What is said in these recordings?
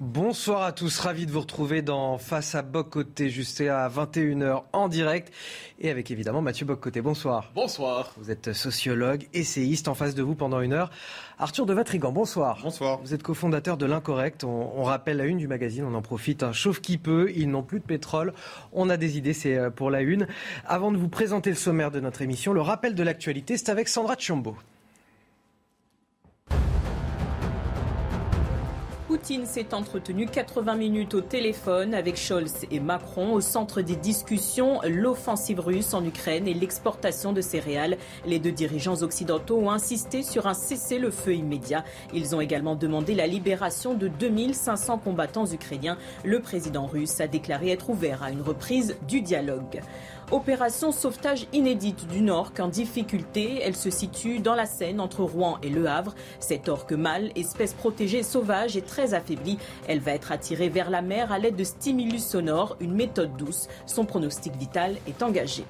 Bonsoir à tous, ravi de vous retrouver dans Face à Bocoté, juste à 21h en direct. Et avec évidemment Mathieu Boccoté. Bonsoir. Bonsoir. Vous êtes sociologue, essayiste en face de vous pendant une heure. Arthur de Vatrigan, bonsoir. Bonsoir. Vous êtes cofondateur de l'Incorrect. On, rappelle la une du magazine, on en profite. Un chauffe qui peut, ils n'ont plus de pétrole. On a des idées, c'est euh, pour la une. Avant de vous présenter le sommaire de notre émission, le rappel de l'actualité, c'est avec Sandra Chiombo. Poutine s'est entretenu 80 minutes au téléphone avec Scholz et Macron. Au centre des discussions, l'offensive russe en Ukraine et l'exportation de céréales. Les deux dirigeants occidentaux ont insisté sur un cessez-le-feu immédiat. Ils ont également demandé la libération de 2500 combattants ukrainiens. Le président russe a déclaré être ouvert à une reprise du dialogue. Opération sauvetage inédite d'une orque en difficulté. Elle se situe dans la Seine entre Rouen et Le Havre. Cette orque mâle, espèce protégée sauvage, est très affaiblie. Elle va être attirée vers la mer à l'aide de stimulus sonores, une méthode douce. Son pronostic vital est engagé.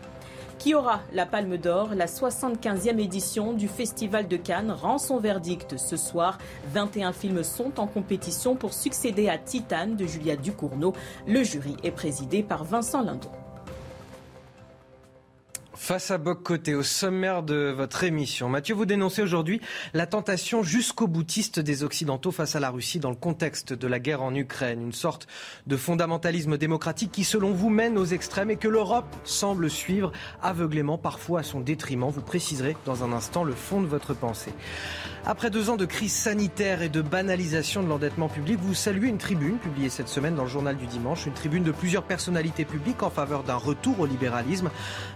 Qui aura la Palme d'Or? La 75e édition du Festival de Cannes rend son verdict ce soir. 21 films sont en compétition pour succéder à Titane de Julia Ducournau. Le jury est présidé par Vincent Lindon. Face à Boc Côté, au sommaire de votre émission, Mathieu, vous dénoncez aujourd'hui la tentation jusqu'au boutiste des Occidentaux face à la Russie dans le contexte de la guerre en Ukraine. Une sorte de fondamentalisme démocratique qui, selon vous, mène aux extrêmes et que l'Europe semble suivre aveuglément, parfois à son détriment. Vous préciserez dans un instant le fond de votre pensée. Après deux ans de crise sanitaire et de banalisation de l'endettement public, vous saluez une tribune publiée cette semaine dans le journal du dimanche, une tribune de plusieurs personnalités publiques en faveur d'un retour au libéralisme.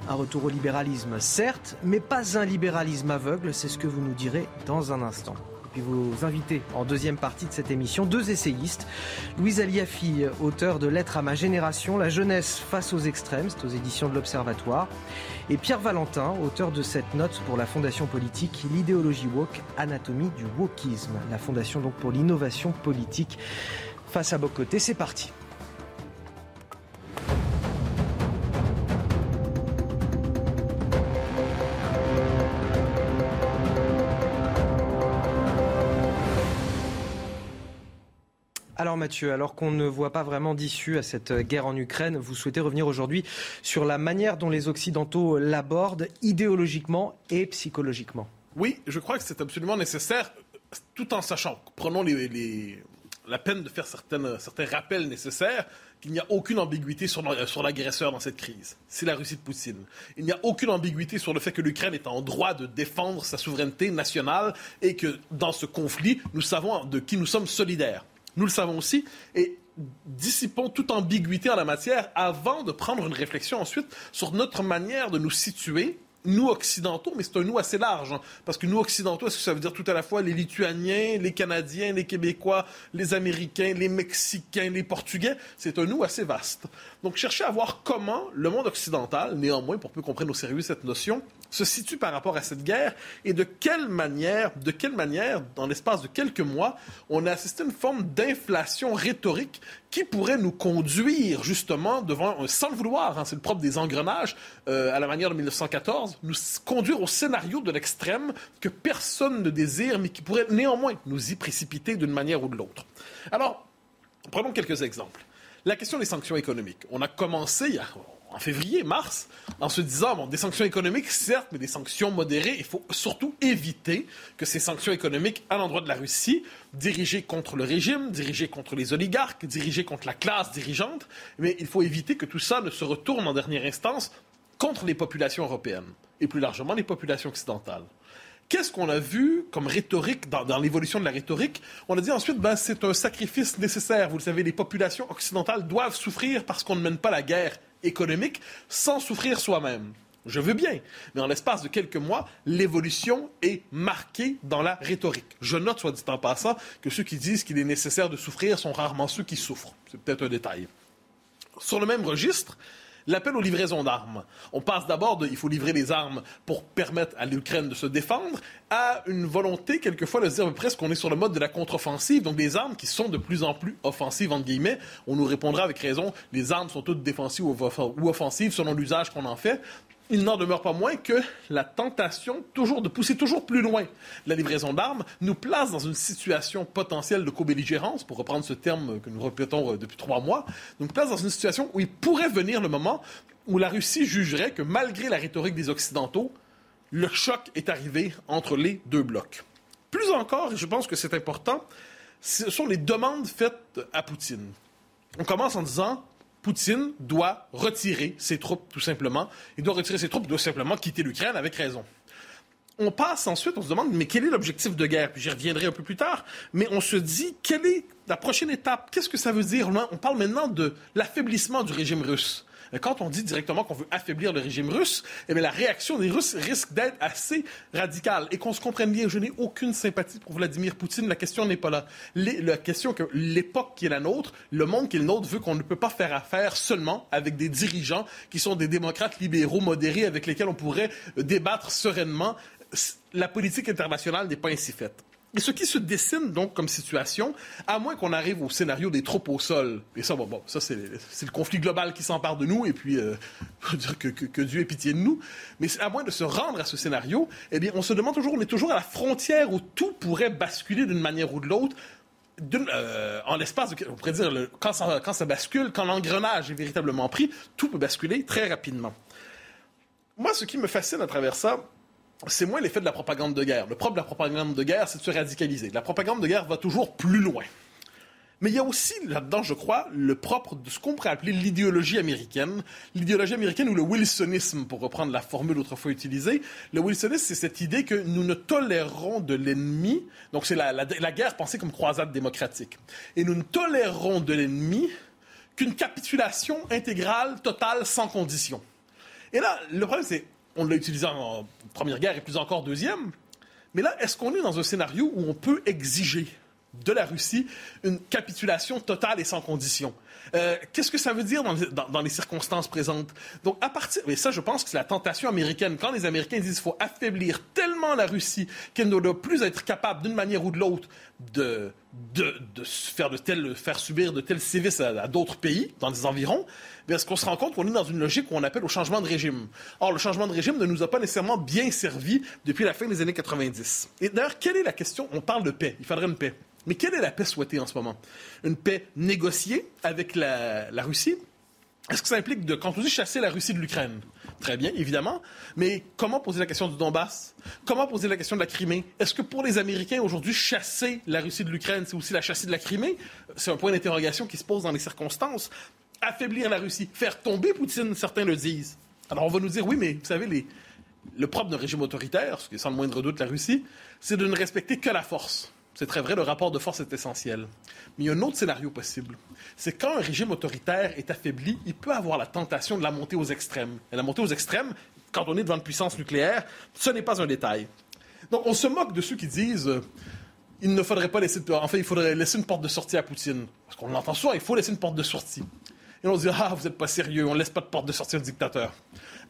Un retour au libéralisme, certes, mais pas un libéralisme aveugle, c'est ce que vous nous direz dans un instant. Puis vous invitez en deuxième partie de cette émission deux essayistes. Louise Aliafi, auteur de Lettres à ma génération, La jeunesse face aux extrêmes, c'est aux éditions de l'Observatoire. Et Pierre Valentin, auteur de cette note pour la Fondation politique, L'idéologie woke, anatomie du wokisme. La Fondation donc pour l'innovation politique. Face à Bocoté, c'est parti. Alors Mathieu, alors qu'on ne voit pas vraiment d'issue à cette guerre en Ukraine, vous souhaitez revenir aujourd'hui sur la manière dont les Occidentaux l'abordent idéologiquement et psychologiquement. Oui, je crois que c'est absolument nécessaire, tout en sachant, prenons la peine de faire certains rappels nécessaires, qu'il n'y a aucune ambiguïté sur, sur l'agresseur dans cette crise. C'est la Russie de Poutine. Il n'y a aucune ambiguïté sur le fait que l'Ukraine est en droit de défendre sa souveraineté nationale et que dans ce conflit, nous savons de qui nous sommes solidaires. Nous le savons aussi. Et dissipons toute ambiguïté en la matière avant de prendre une réflexion ensuite sur notre manière de nous situer nous occidentaux, mais c'est un nous assez large. Hein. parce que nous occidentaux, est-ce que ça veut dire tout à la fois les Lituaniens, les Canadiens, les Québécois, les Américains, les Mexicains, les Portugais? C'est un nous assez vaste. Donc, chercher à voir comment le monde occidental, néanmoins, pour peu qu'on prenne au sérieux cette notion, se situe par rapport à cette guerre et de quelle manière, de quelle manière, dans l'espace de quelques mois, on a assisté à une forme d'inflation rhétorique qui pourrait nous conduire justement devant, sans le vouloir, hein, c'est le propre des engrenages, euh, à la manière de 1914, nous conduire au scénario de l'extrême que personne ne désire, mais qui pourrait néanmoins nous y précipiter d'une manière ou de l'autre. Alors, prenons quelques exemples. La question des sanctions économiques. On a commencé, en février, mars, en se disant, bon, des sanctions économiques, certes, mais des sanctions modérées. Il faut surtout éviter que ces sanctions économiques à l'endroit de la Russie, dirigées contre le régime, dirigées contre les oligarques, dirigées contre la classe dirigeante, mais il faut éviter que tout ça ne se retourne en dernière instance contre les populations européennes et plus largement les populations occidentales. Qu'est-ce qu'on a vu comme rhétorique dans, l'évolution de la rhétorique? On a dit ensuite, ben, c'est un sacrifice nécessaire. Vous le savez, les populations occidentales doivent souffrir parce qu'on ne mène pas la guerre économique sans souffrir soi-même. Je veux bien. Mais en l'espace de quelques mois, l'évolution est marquée dans la rhétorique. Je note, soit dit en passant, que ceux qui disent qu'il est nécessaire de souffrir sont rarement ceux qui souffrent. C'est peut-être un détail. Sur le même registre, l'appel aux livraisons d'armes. On passe d'abord de il faut livrer les armes pour permettre à l'Ukraine de se défendre à une volonté quelquefois de dire presque qu'on est sur le mode de la contre-offensive, donc des armes qui sont de plus en plus offensives entre guillemets. On nous répondra avec raison, les armes sont toutes défensives ou offensives selon l'usage qu'on en fait il n'en demeure pas moins que la tentation toujours de pousser toujours plus loin la livraison d'armes nous place dans une situation potentielle de co-belligérance, pour reprendre ce terme que nous répétons euh, depuis trois mois, nous place dans une situation où il pourrait venir le moment où la Russie jugerait que malgré la rhétorique des Occidentaux, le choc est arrivé entre les deux blocs. Plus encore, et je pense que c'est important, ce sont les demandes faites à Poutine. On commence en disant Poutine doit retirer ses troupes, tout simplement. Il doit retirer ses troupes, il doit simplement quitter l'Ukraine avec raison. On passe ensuite, on se demande, mais quel est l'objectif de guerre? Puis j'y reviendrai un peu plus tard. Mais on se dit, quelle est la prochaine étape? Qu'est-ce que ça veut dire On parle maintenant de l'affaiblissement du régime russe quand on dit directement qu'on veut affaiblir le régime russe, eh la réaction des Russes risque d'être assez radicale. Et qu'on se comprenne bien, je n'ai aucune sympathie pour Vladimir Poutine. La question n'est pas là. la question que l'époque qui est la nôtre, le monde qui est le nôtre, veut qu'on ne peut pas faire affaire seulement avec des dirigeants qui sont des démocrates libéraux modérés avec lesquels on pourrait débattre sereinement. La politique internationale n'est pas ainsi faite. Et ce qui se dessine donc comme situation, à moins qu'on arrive au scénario des troupes au sol, et ça, bon, bon ça c'est le conflit global qui s'empare de nous, et puis euh, dire que, que, Dieu ait pitié de nous, mais à moins de se rendre à ce scénario, eh bien, on se demande toujours, on est toujours à la frontière où tout pourrait basculer d'une manière ou de l'autre, euh, en l'espace, on pourrait dire, quand ça bascule, quand l'engrenage est véritablement pris, tout peut basculer très rapidement. Moi, ce qui me fascine à travers ça, c'est moins l'effet de la propagande de guerre. Le propre de la propagande de guerre, c'est de se radicaliser. La propagande de guerre va toujours plus loin. Mais il y a aussi là-dedans, je crois, le propre de ce qu'on pourrait appeler l'idéologie américaine. L'idéologie américaine ou le wilsonisme, pour reprendre la formule autrefois utilisée. Le wilsonisme, c'est cette idée que nous ne tolérerons de l'ennemi. Donc c'est la, la guerre pensée comme croisade démocratique. Et nous ne tolérerons de l'ennemi qu'une capitulation intégrale, totale, sans condition. Et là, le problème, c'est on l'a utilisé en Première Guerre et plus encore Deuxième. Mais là, est-ce qu'on est dans un scénario où on peut exiger de la Russie une capitulation totale et sans condition? Euh, qu'est-ce que ça veut dire dans les, circonstances présentes? Donc, à partir. Mais ça, je pense que c'est la tentation américaine. Quand les Américains disent qu'il faut affaiblir tellement la Russie qu'elle ne doit plus être capable, d'une manière ou de l'autre, de, de, faire, de faire subir de tels sévices à, d'autres pays, dans des environs, est-ce qu'on se rend compte qu'on est dans une logique où on appelle au changement de régime. Or, le changement de régime ne nous a pas nécessairement bien servi depuis la fin des années 90. Et d'ailleurs, quelle est la question? On parle de paix. Il faudrait une paix. Mais quelle est la paix souhaitée en ce moment? Une paix négociée avec la, Russie? Est-ce que ça implique de, quand on dit chasser la Russie de l'Ukraine? Très bien, évidemment. Mais comment poser la question du Donbass? Comment poser la question de la Crimée? Est-ce que pour les Américains aujourd'hui, chasser la Russie de l'Ukraine, c'est aussi la chasser de la Crimée? C'est un point d'interrogation qui se pose dans les circonstances. Affaiblir la Russie, faire tomber Poutine, certains le disent. Alors on va nous dire, oui, mais vous savez, le propre d'un régime autoritaire, ce qui est sans le moindre doute la Russie, c'est de ne respecter que la force. C'est très vrai, le rapport de force est essentiel. Mais il y a un autre scénario possible. C'est quand un régime autoritaire est affaibli, il peut avoir la tentation de la monter aux extrêmes. Et la montée aux extrêmes, quand on est devant une puissance nucléaire, ce n'est pas un détail. Donc on se moque de ceux qui disent euh, il ne faudrait pas laisser, enfin, il faudrait laisser une porte de sortie à Poutine. Parce qu'on l'entend souvent, il faut laisser une porte de sortie. Et on se dit, ah, vous n'êtes pas sérieux, on ne laisse pas de porte de sortie au dictateur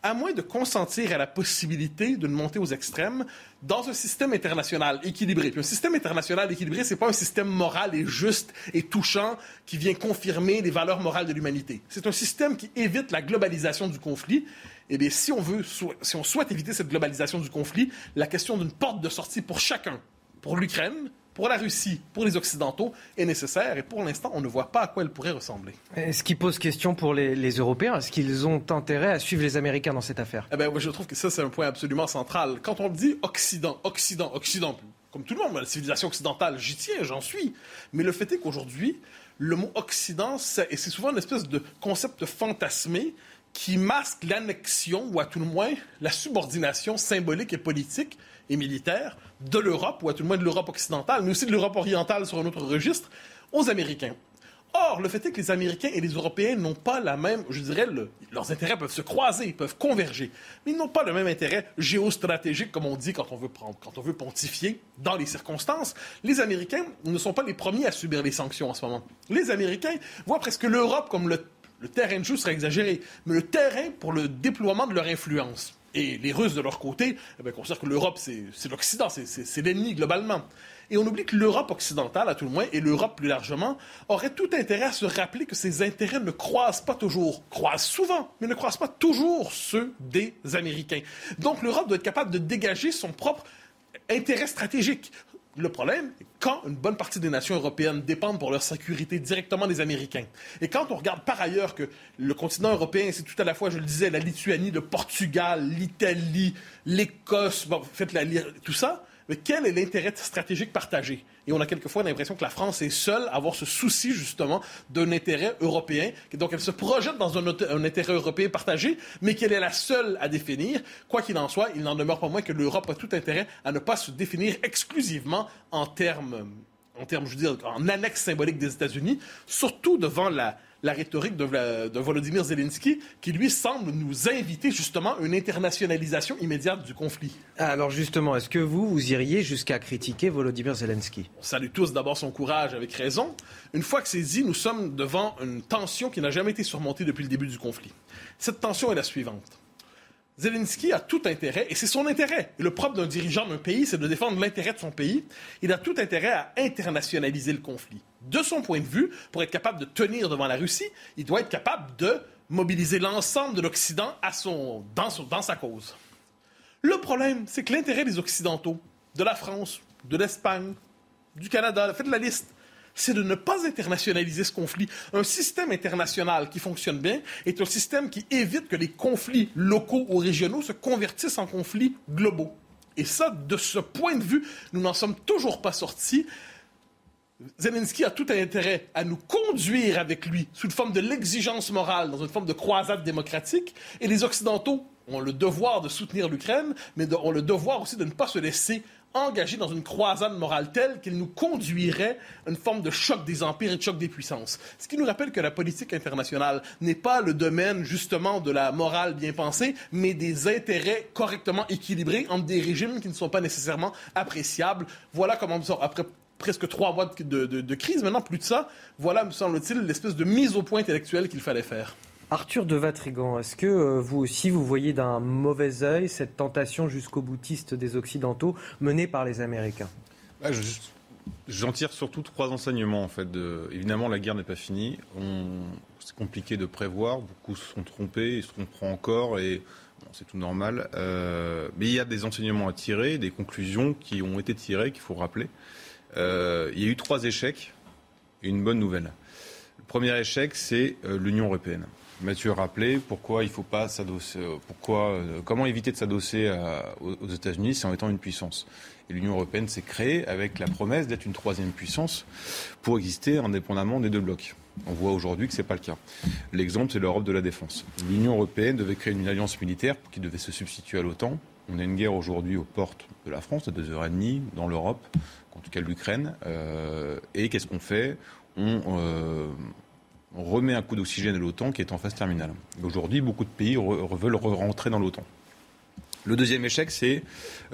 à moins de consentir à la possibilité d'une montée aux extrêmes dans un système international équilibré. Puis un système international équilibré, c'est pas un système moral et juste et touchant qui vient confirmer les valeurs morales de l'humanité. C'est un système qui évite la globalisation du conflit. Eh bien, si on veut, si on souhaite éviter cette globalisation du conflit, la question d'une porte de sortie pour chacun, pour l'Ukraine, pour la Russie, pour les Occidentaux, est nécessaire. Et pour l'instant, on ne voit pas à quoi elle pourrait ressembler. Ce qui pose question pour les, Européens, est-ce qu'ils ont intérêt à suivre les Américains dans cette affaire? Eh bien, Je trouve que ça, c'est un point absolument central. Quand on dit Occident, Occident, Occident, comme tout le monde, la civilisation occidentale, j'y tiens, j'en suis. Mais le fait est qu'aujourd'hui, le mot Occident, c'est souvent une espèce de concept fantasmé qui masque l'annexion, ou à tout le moins la subordination symbolique et politique et militaire de l'Europe, ou à tout le moins de l'Europe occidentale, mais aussi de l'Europe orientale sur un autre registre, aux Américains. Or, le fait est que les Américains et les Européens n'ont pas la même, je dirais, leurs intérêts peuvent se croiser, peuvent converger, mais ils n'ont pas le même intérêt géostratégique, comme on dit quand on veut quand on veut pontifier dans les circonstances. Les Américains ne sont pas les premiers à subir les sanctions en ce moment. Les Américains voient presque l'Europe comme le, terrain de jeu serait exagéré, mais le terrain pour le déploiement de leur influence. Et les Russes, de leur côté, eh considèrent que l'Europe, c'est l'Occident, c'est l'ennemi globalement. Et on oublie que l'Europe occidentale, à tout le moins, et l'Europe plus largement, aurait tout intérêt à se rappeler que ses intérêts ne croisent pas toujours, croisent souvent, mais ne croisent pas toujours ceux des Américains. Donc l'Europe doit être capable de dégager son propre intérêt stratégique. Le problème, quand une bonne partie des nations européennes dépendent pour leur sécurité directement des Américains, et quand on regarde par ailleurs que le continent européen, c'est tout à la fois, je le disais, la Lituanie, le Portugal, l'Italie, l'Écosse, bon, faites la, tout ça, mais quel est l'intérêt stratégique partagé? Et on a quelquefois l'impression que la France est seule à avoir ce souci, justement, d'un intérêt européen. Donc, elle se projette dans un, un intérêt européen partagé, mais qu'elle est la seule à définir. Quoi qu'il en soit, il n'en demeure pas moins que l'Europe a tout intérêt à ne pas se définir exclusivement en termes, en termes, je veux dire, en annexe symbolique des États-Unis, surtout devant la, la rhétorique de, Volodymyr Zelensky, qui lui semble nous inviter justement à une internationalisation immédiate du conflit. Alors justement, est-ce que vous, vous iriez jusqu'à critiquer Volodymyr Zelensky? On salue tous d'abord son courage avec raison. Une fois que c'est dit, nous sommes devant une tension qui n'a jamais été surmontée depuis le début du conflit. Cette tension est la suivante. Zelensky a tout intérêt, et c'est son intérêt. le propre d'un dirigeant d'un pays, c'est de défendre l'intérêt de son pays. Il a tout intérêt à internationaliser le conflit. De son point de vue, pour être capable de tenir devant la Russie, il doit être capable de mobiliser l'ensemble de l'Occident dans, dans sa cause. Le problème, c'est que l'intérêt des Occidentaux, de la France, de l'Espagne, du Canada, faites la liste, c'est de ne pas internationaliser ce conflit. Un système international qui fonctionne bien est un système qui évite que les conflits locaux ou régionaux se convertissent en conflits globaux. Et ça, de ce point de vue, nous n'en sommes toujours pas sortis. Zelensky a tout intérêt à nous conduire avec lui sous une forme de l'exigence morale, dans une forme de croisade démocratique, et les Occidentaux ont le devoir de soutenir l'Ukraine, mais ont le devoir aussi de ne pas se laisser engagé dans une croisade morale telle qu'il nous conduirait à une forme de choc des empires et de choc des puissances. Ce qui nous rappelle que la politique internationale n'est pas le domaine justement de la morale bien pensée, mais des intérêts correctement équilibrés entre des régimes qui ne sont pas nécessairement appréciables. Voilà comment, après presque trois mois de, de crise, maintenant plus de ça, voilà, me semble-t-il, l'espèce de mise au point intellectuelle qu'il fallait faire. Arthur de Vatrigan, est-ce que euh, vous aussi vous voyez d'un mauvais œil cette tentation jusqu'au boutiste des Occidentaux menée par les Américains? Ah, J'en tire surtout trois enseignements en fait. évidemment, la guerre n'est pas finie. C'est compliqué de prévoir. Beaucoup se sont trompés, ils se tromperont encore et c'est tout normal. Euh, mais il y a des enseignements à tirer, des conclusions qui ont été tirées qu'il faut rappeler. Euh, il y a eu trois échecs une bonne nouvelle. Le premier échec, c'est l'Union européenne. Mathieu a rappelé pourquoi il faut pas s'adosser, euh, pourquoi, euh, comment éviter de s'adosser aux États-Unis, c'est en étant une puissance. Et l'Union européenne s'est créée avec la promesse d'être une troisième puissance pour exister indépendamment des deux blocs. On voit aujourd'hui que ce n'est pas le cas. L'exemple, c'est l'Europe de la défense. L'Union européenne devait créer une alliance militaire qui devait se substituer à l'OTAN. On a une guerre aujourd'hui aux portes de la France, à deux heures et demie, dans l'Europe, en tout cas l'Ukraine. Euh, et qu'est-ce qu'on fait? On, on remet un coup d'oxygène à l'OTAN qui est en phase terminale. Aujourd'hui, beaucoup de pays veulent rentrer dans l'OTAN. Le deuxième échec, c'est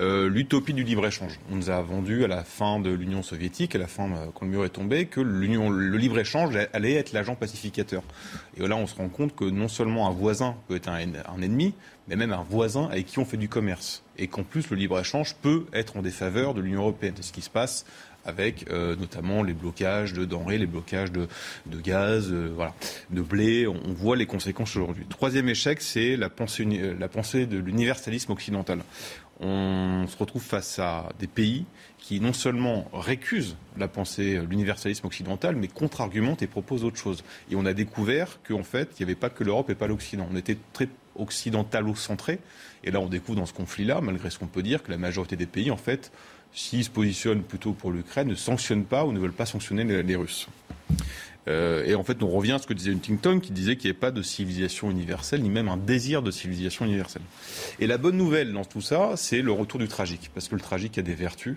euh, l'utopie du libre-échange. On nous a vendu à la fin de l'Union soviétique, à la fin, euh, quand le mur est tombé, que le libre-échange allait être l'agent pacificateur. Et là, on se rend compte que non seulement un voisin peut être un, un ennemi, mais même un voisin avec qui on fait du commerce. Et qu'en plus, le libre-échange peut être en défaveur de l'Union européenne. C'est ce qui se passe avec euh, notamment les blocages de denrées, les blocages de, gaz, euh, voilà, de blé. On, voit les conséquences aujourd'hui. Troisième échec, c'est la pensée, la pensée de l'universalisme occidental. On se retrouve face à des pays qui non seulement récusent la pensée, l'universalisme occidental, mais contre-argumentent et proposent autre chose. Et on a découvert qu'en fait, il n'y avait pas que l'Europe et pas l'Occident. On était très occidentalo-centré. Et là, on découvre dans ce conflit-là, malgré ce qu'on peut dire, que la majorité des pays, en fait, s'ils se positionnent plutôt pour l'Ukraine, ne sanctionnent pas ou ne veulent pas sanctionner les, Russes. Euh, et en fait, on revient à ce que disait Huntington, qui disait qu'il n'y avait pas de civilisation universelle, ni même un désir de civilisation universelle. Et la bonne nouvelle dans tout ça, c'est le retour du tragique, parce que le tragique a des vertus.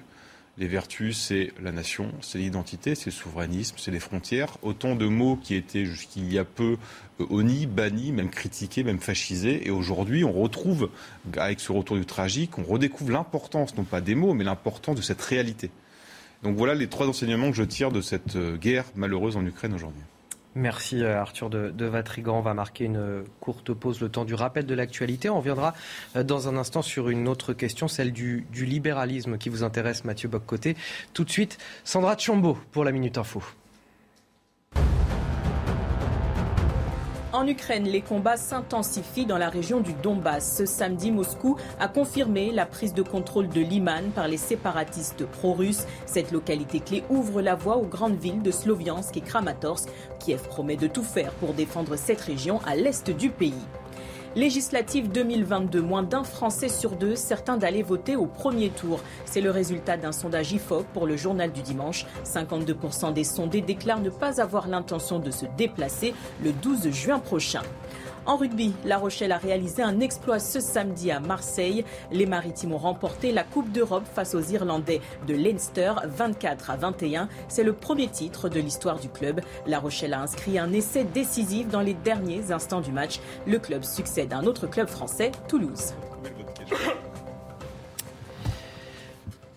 Les vertus, c'est la nation, c'est l'identité, c'est le souverainisme, c'est les frontières. Autant de mots qui étaient jusqu'il y a peu euh, honnis, bannis, même critiqués, même fascisés. Et aujourd'hui, on retrouve, avec ce retour du tragique, on redécouvre l'importance, non pas des mots, mais l'importance de cette réalité. Donc voilà les trois enseignements que je tire de cette euh, guerre malheureuse en Ukraine aujourd'hui. Merci euh, Arthur de, de, Vatrigan. On va marquer une courte pause le temps du rappel de l'actualité. On reviendra euh, dans un instant sur une autre question, celle du, du libéralisme qui vous intéresse, Mathieu Boccoté. Tout de suite, Sandra Tchombo pour la Minute Info. En Ukraine, les combats s'intensifient dans la région du Donbass. Ce samedi, Moscou a confirmé la prise de contrôle de Liman par les séparatistes pro-russes. Cette localité clé ouvre la voie aux grandes villes de Sloviansk et Kramatorsk. Kiev promet de tout faire pour défendre cette région à l'est du pays. Législative 2022, moins d'un Français sur deux certains d'aller voter au premier tour. C'est le résultat d'un sondage IFOP pour le journal du dimanche. 52% des sondés déclarent ne pas avoir l'intention de se déplacer le 12 juin prochain. En rugby, La Rochelle a réalisé un exploit ce samedi à Marseille. Les Maritimes ont remporté la Coupe d'Europe face aux Irlandais de Leinster 24 à 21. C'est le premier titre de l'histoire du club. La Rochelle a inscrit un essai décisif dans les derniers instants du match. Le club succède à un autre club français, Toulouse.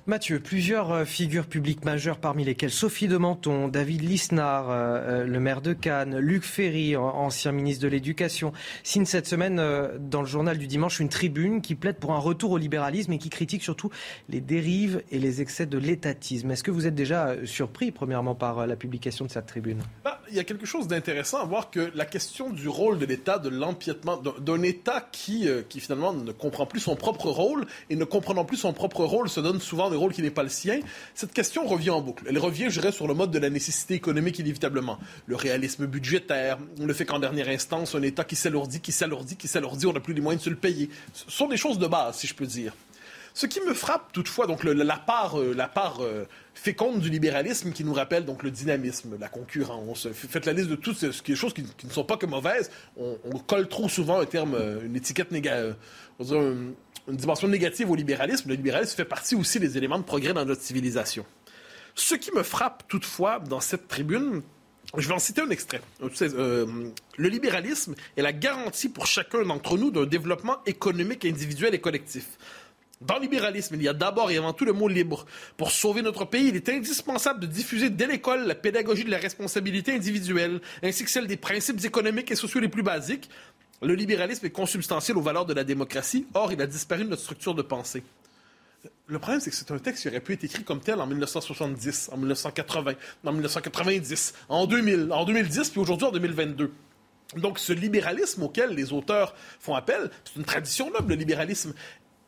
Mathieu, plusieurs euh, figures publiques majeures, parmi lesquelles Sophie de Menton, David Lisnard, euh, euh, le maire de Cannes, Luc Ferry, ancien ministre de l'Éducation, signent cette semaine dans le journal du dimanche une tribune qui plaide pour un retour au libéralisme et qui critique surtout les dérives et les excès de l'étatisme. Est-ce que vous êtes déjà surpris, premièrement, par la publication de cette tribune? Bah, Il y a quelque chose d'intéressant à voir que la question du rôle de l'État, de l'empiètement, d'un État qui, qui finalement ne comprend plus son propre rôle et ne comprenant plus son propre rôle se donne souvent rôle qui n'est pas le sien, cette question revient en boucle. Elle revient, je dirais, sur le mode de la nécessité économique, inévitablement. Le réalisme budgétaire, le fait qu'en dernière instance, un État qui s'alourdit, qui s'alourdit, qui s'alourdit, on n'a plus les moyens de se le payer. Ce sont des choses de base, si je peux dire. Ce qui me frappe toutefois, donc la part, euh, la part euh, féconde du libéralisme qui nous rappelle donc le dynamisme, la concurrence. Faites la liste de toutes ces choses qui, ne sont pas que mauvaises. On, colle trop souvent un terme, euh, une étiquette négative une dimension négative au libéralisme. Le libéralisme fait partie aussi des éléments de progrès dans notre civilisation. Ce qui me frappe toutefois dans cette tribune, je vais en citer un extrait. Euh, le libéralisme est la garantie pour chacun d'entre nous d'un développement économique individuel et collectif. Dans le libéralisme, il y a d'abord et avant tout le mot libre. Pour sauver notre pays, il est indispensable de diffuser dès l'école la pédagogie de la responsabilité individuelle, ainsi que celle des principes économiques et sociaux les plus basiques, le libéralisme est consubstantiel aux valeurs de la démocratie. Or, il a disparu de notre structure de pensée. Le problème, c'est que c'est un texte qui aurait pu être écrit comme tel en 1970, en 1980, en 1990, en 2000, en 2010, puis aujourd'hui en 2022. Donc, ce libéralisme auquel les auteurs font appel, c'est une tradition noble, le libéralisme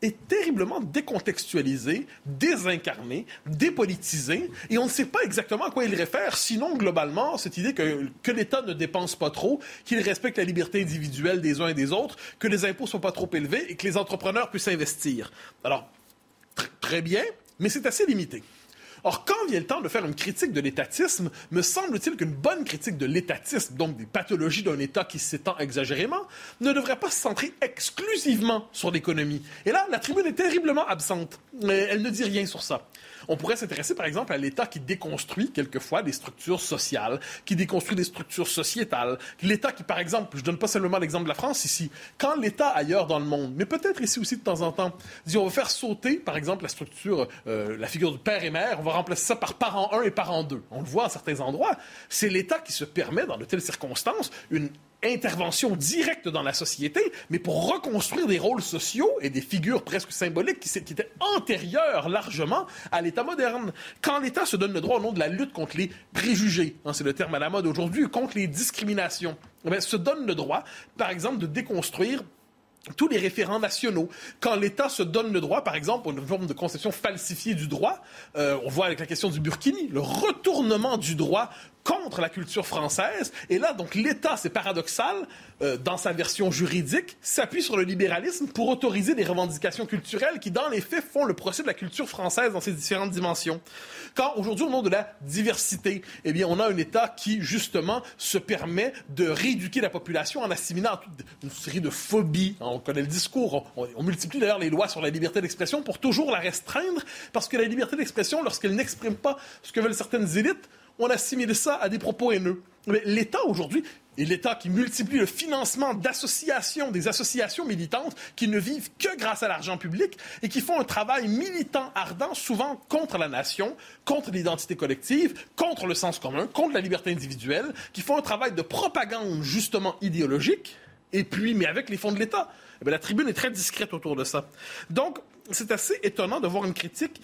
est terriblement décontextualisé, désincarné, dépolitisé, et on ne sait pas exactement à quoi il réfère, sinon globalement cette idée que, que l'État ne dépense pas trop, qu'il respecte la liberté individuelle des uns et des autres, que les impôts ne sont pas trop élevés et que les entrepreneurs puissent investir. Alors, très bien, mais c'est assez limité. Or, quand vient le temps de faire une critique de l'étatisme, me semble-t-il qu'une bonne critique de l'étatisme, donc des pathologies d'un État qui s'étend exagérément, ne devrait pas se centrer exclusivement sur l'économie. Et là, la tribune est terriblement absente. Elle ne dit rien sur ça. On pourrait s'intéresser, par exemple, à l'État qui déconstruit quelquefois des structures sociales, qui déconstruit des structures sociétales. L'État qui, par exemple, je donne pas seulement l'exemple de la France ici, quand l'État ailleurs dans le monde, mais peut-être ici aussi de temps en temps, dit on va faire sauter, par exemple, la structure, euh, la figure du père et mère, on va remplacer ça par parent 1 et parent 2. On le voit à certains endroits. C'est l'État qui se permet, dans de telles circonstances, une intervention directe dans la société, mais pour reconstruire des rôles sociaux et des figures presque symboliques qui, étaient antérieures largement à l'État moderne. Quand l'État se donne le droit au nom de la lutte contre les préjugés, hein, c'est le terme à la mode aujourd'hui, contre les discriminations, eh se donne le droit, par exemple, de déconstruire tous les référents nationaux. Quand l'État se donne le droit, par exemple, une forme de conception falsifiée du droit, euh, on voit avec la question du Burkini, le retournement du droit contre la culture française. Et là, donc, l'État, c'est paradoxal, euh, dans sa version juridique, s'appuie sur le libéralisme pour autoriser des revendications culturelles qui, dans les faits, font le procès de la culture française dans ses différentes dimensions. Quand, aujourd'hui, au nom de la diversité, eh bien, on a un État qui, justement, se permet de rééduquer la population en assimilant une série de phobies. On connaît le discours. On multiplie d'ailleurs les lois sur la liberté d'expression pour toujours la restreindre, parce que la liberté d'expression, lorsqu'elle n'exprime pas ce que veulent certaines élites, on assimile ça à des propos haineux. Mais l'État aujourd'hui, et l'État qui multiplie le financement d'associations, des associations militantes qui ne vivent que grâce à l'argent public et qui font un travail militant ardent, souvent contre la nation, contre l'identité collective, contre le sens commun, contre la liberté individuelle, qui font un travail de propagande justement idéologique, et puis, mais avec les fonds de l'État. Eh la tribune est très discrète autour de ça. Donc, c'est assez étonnant de voir une critique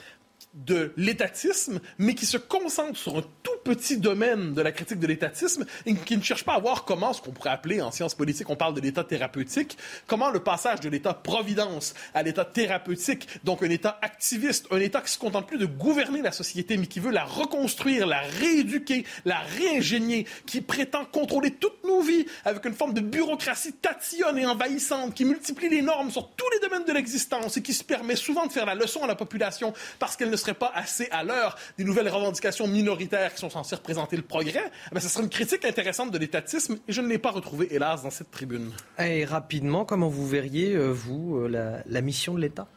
de l'étatisme, mais qui se concentre sur un tout petit domaine de la critique de l'étatisme et qui ne cherche pas à voir comment, ce qu'on pourrait appeler en sciences politiques, on parle de l'état thérapeutique, comment le passage de l'état providence à l'état thérapeutique, donc un état activiste, un état qui se contente plus de gouverner la société, mais qui veut la reconstruire, la rééduquer, la réingénier, qui prétend contrôler toutes nos vies avec une forme de bureaucratie tatillonne et envahissante, qui multiplie les normes sur tous les domaines de l'existence et qui se permet souvent de faire la leçon à la population parce qu'elle ne serait pas assez à l'heure des nouvelles revendications minoritaires qui sont censées représenter le progrès, eh ce serait une critique intéressante de l'étatisme et je ne l'ai pas retrouvé, hélas, dans cette tribune. Et rapidement, comment vous verriez, euh, vous, euh, la mission de l'État?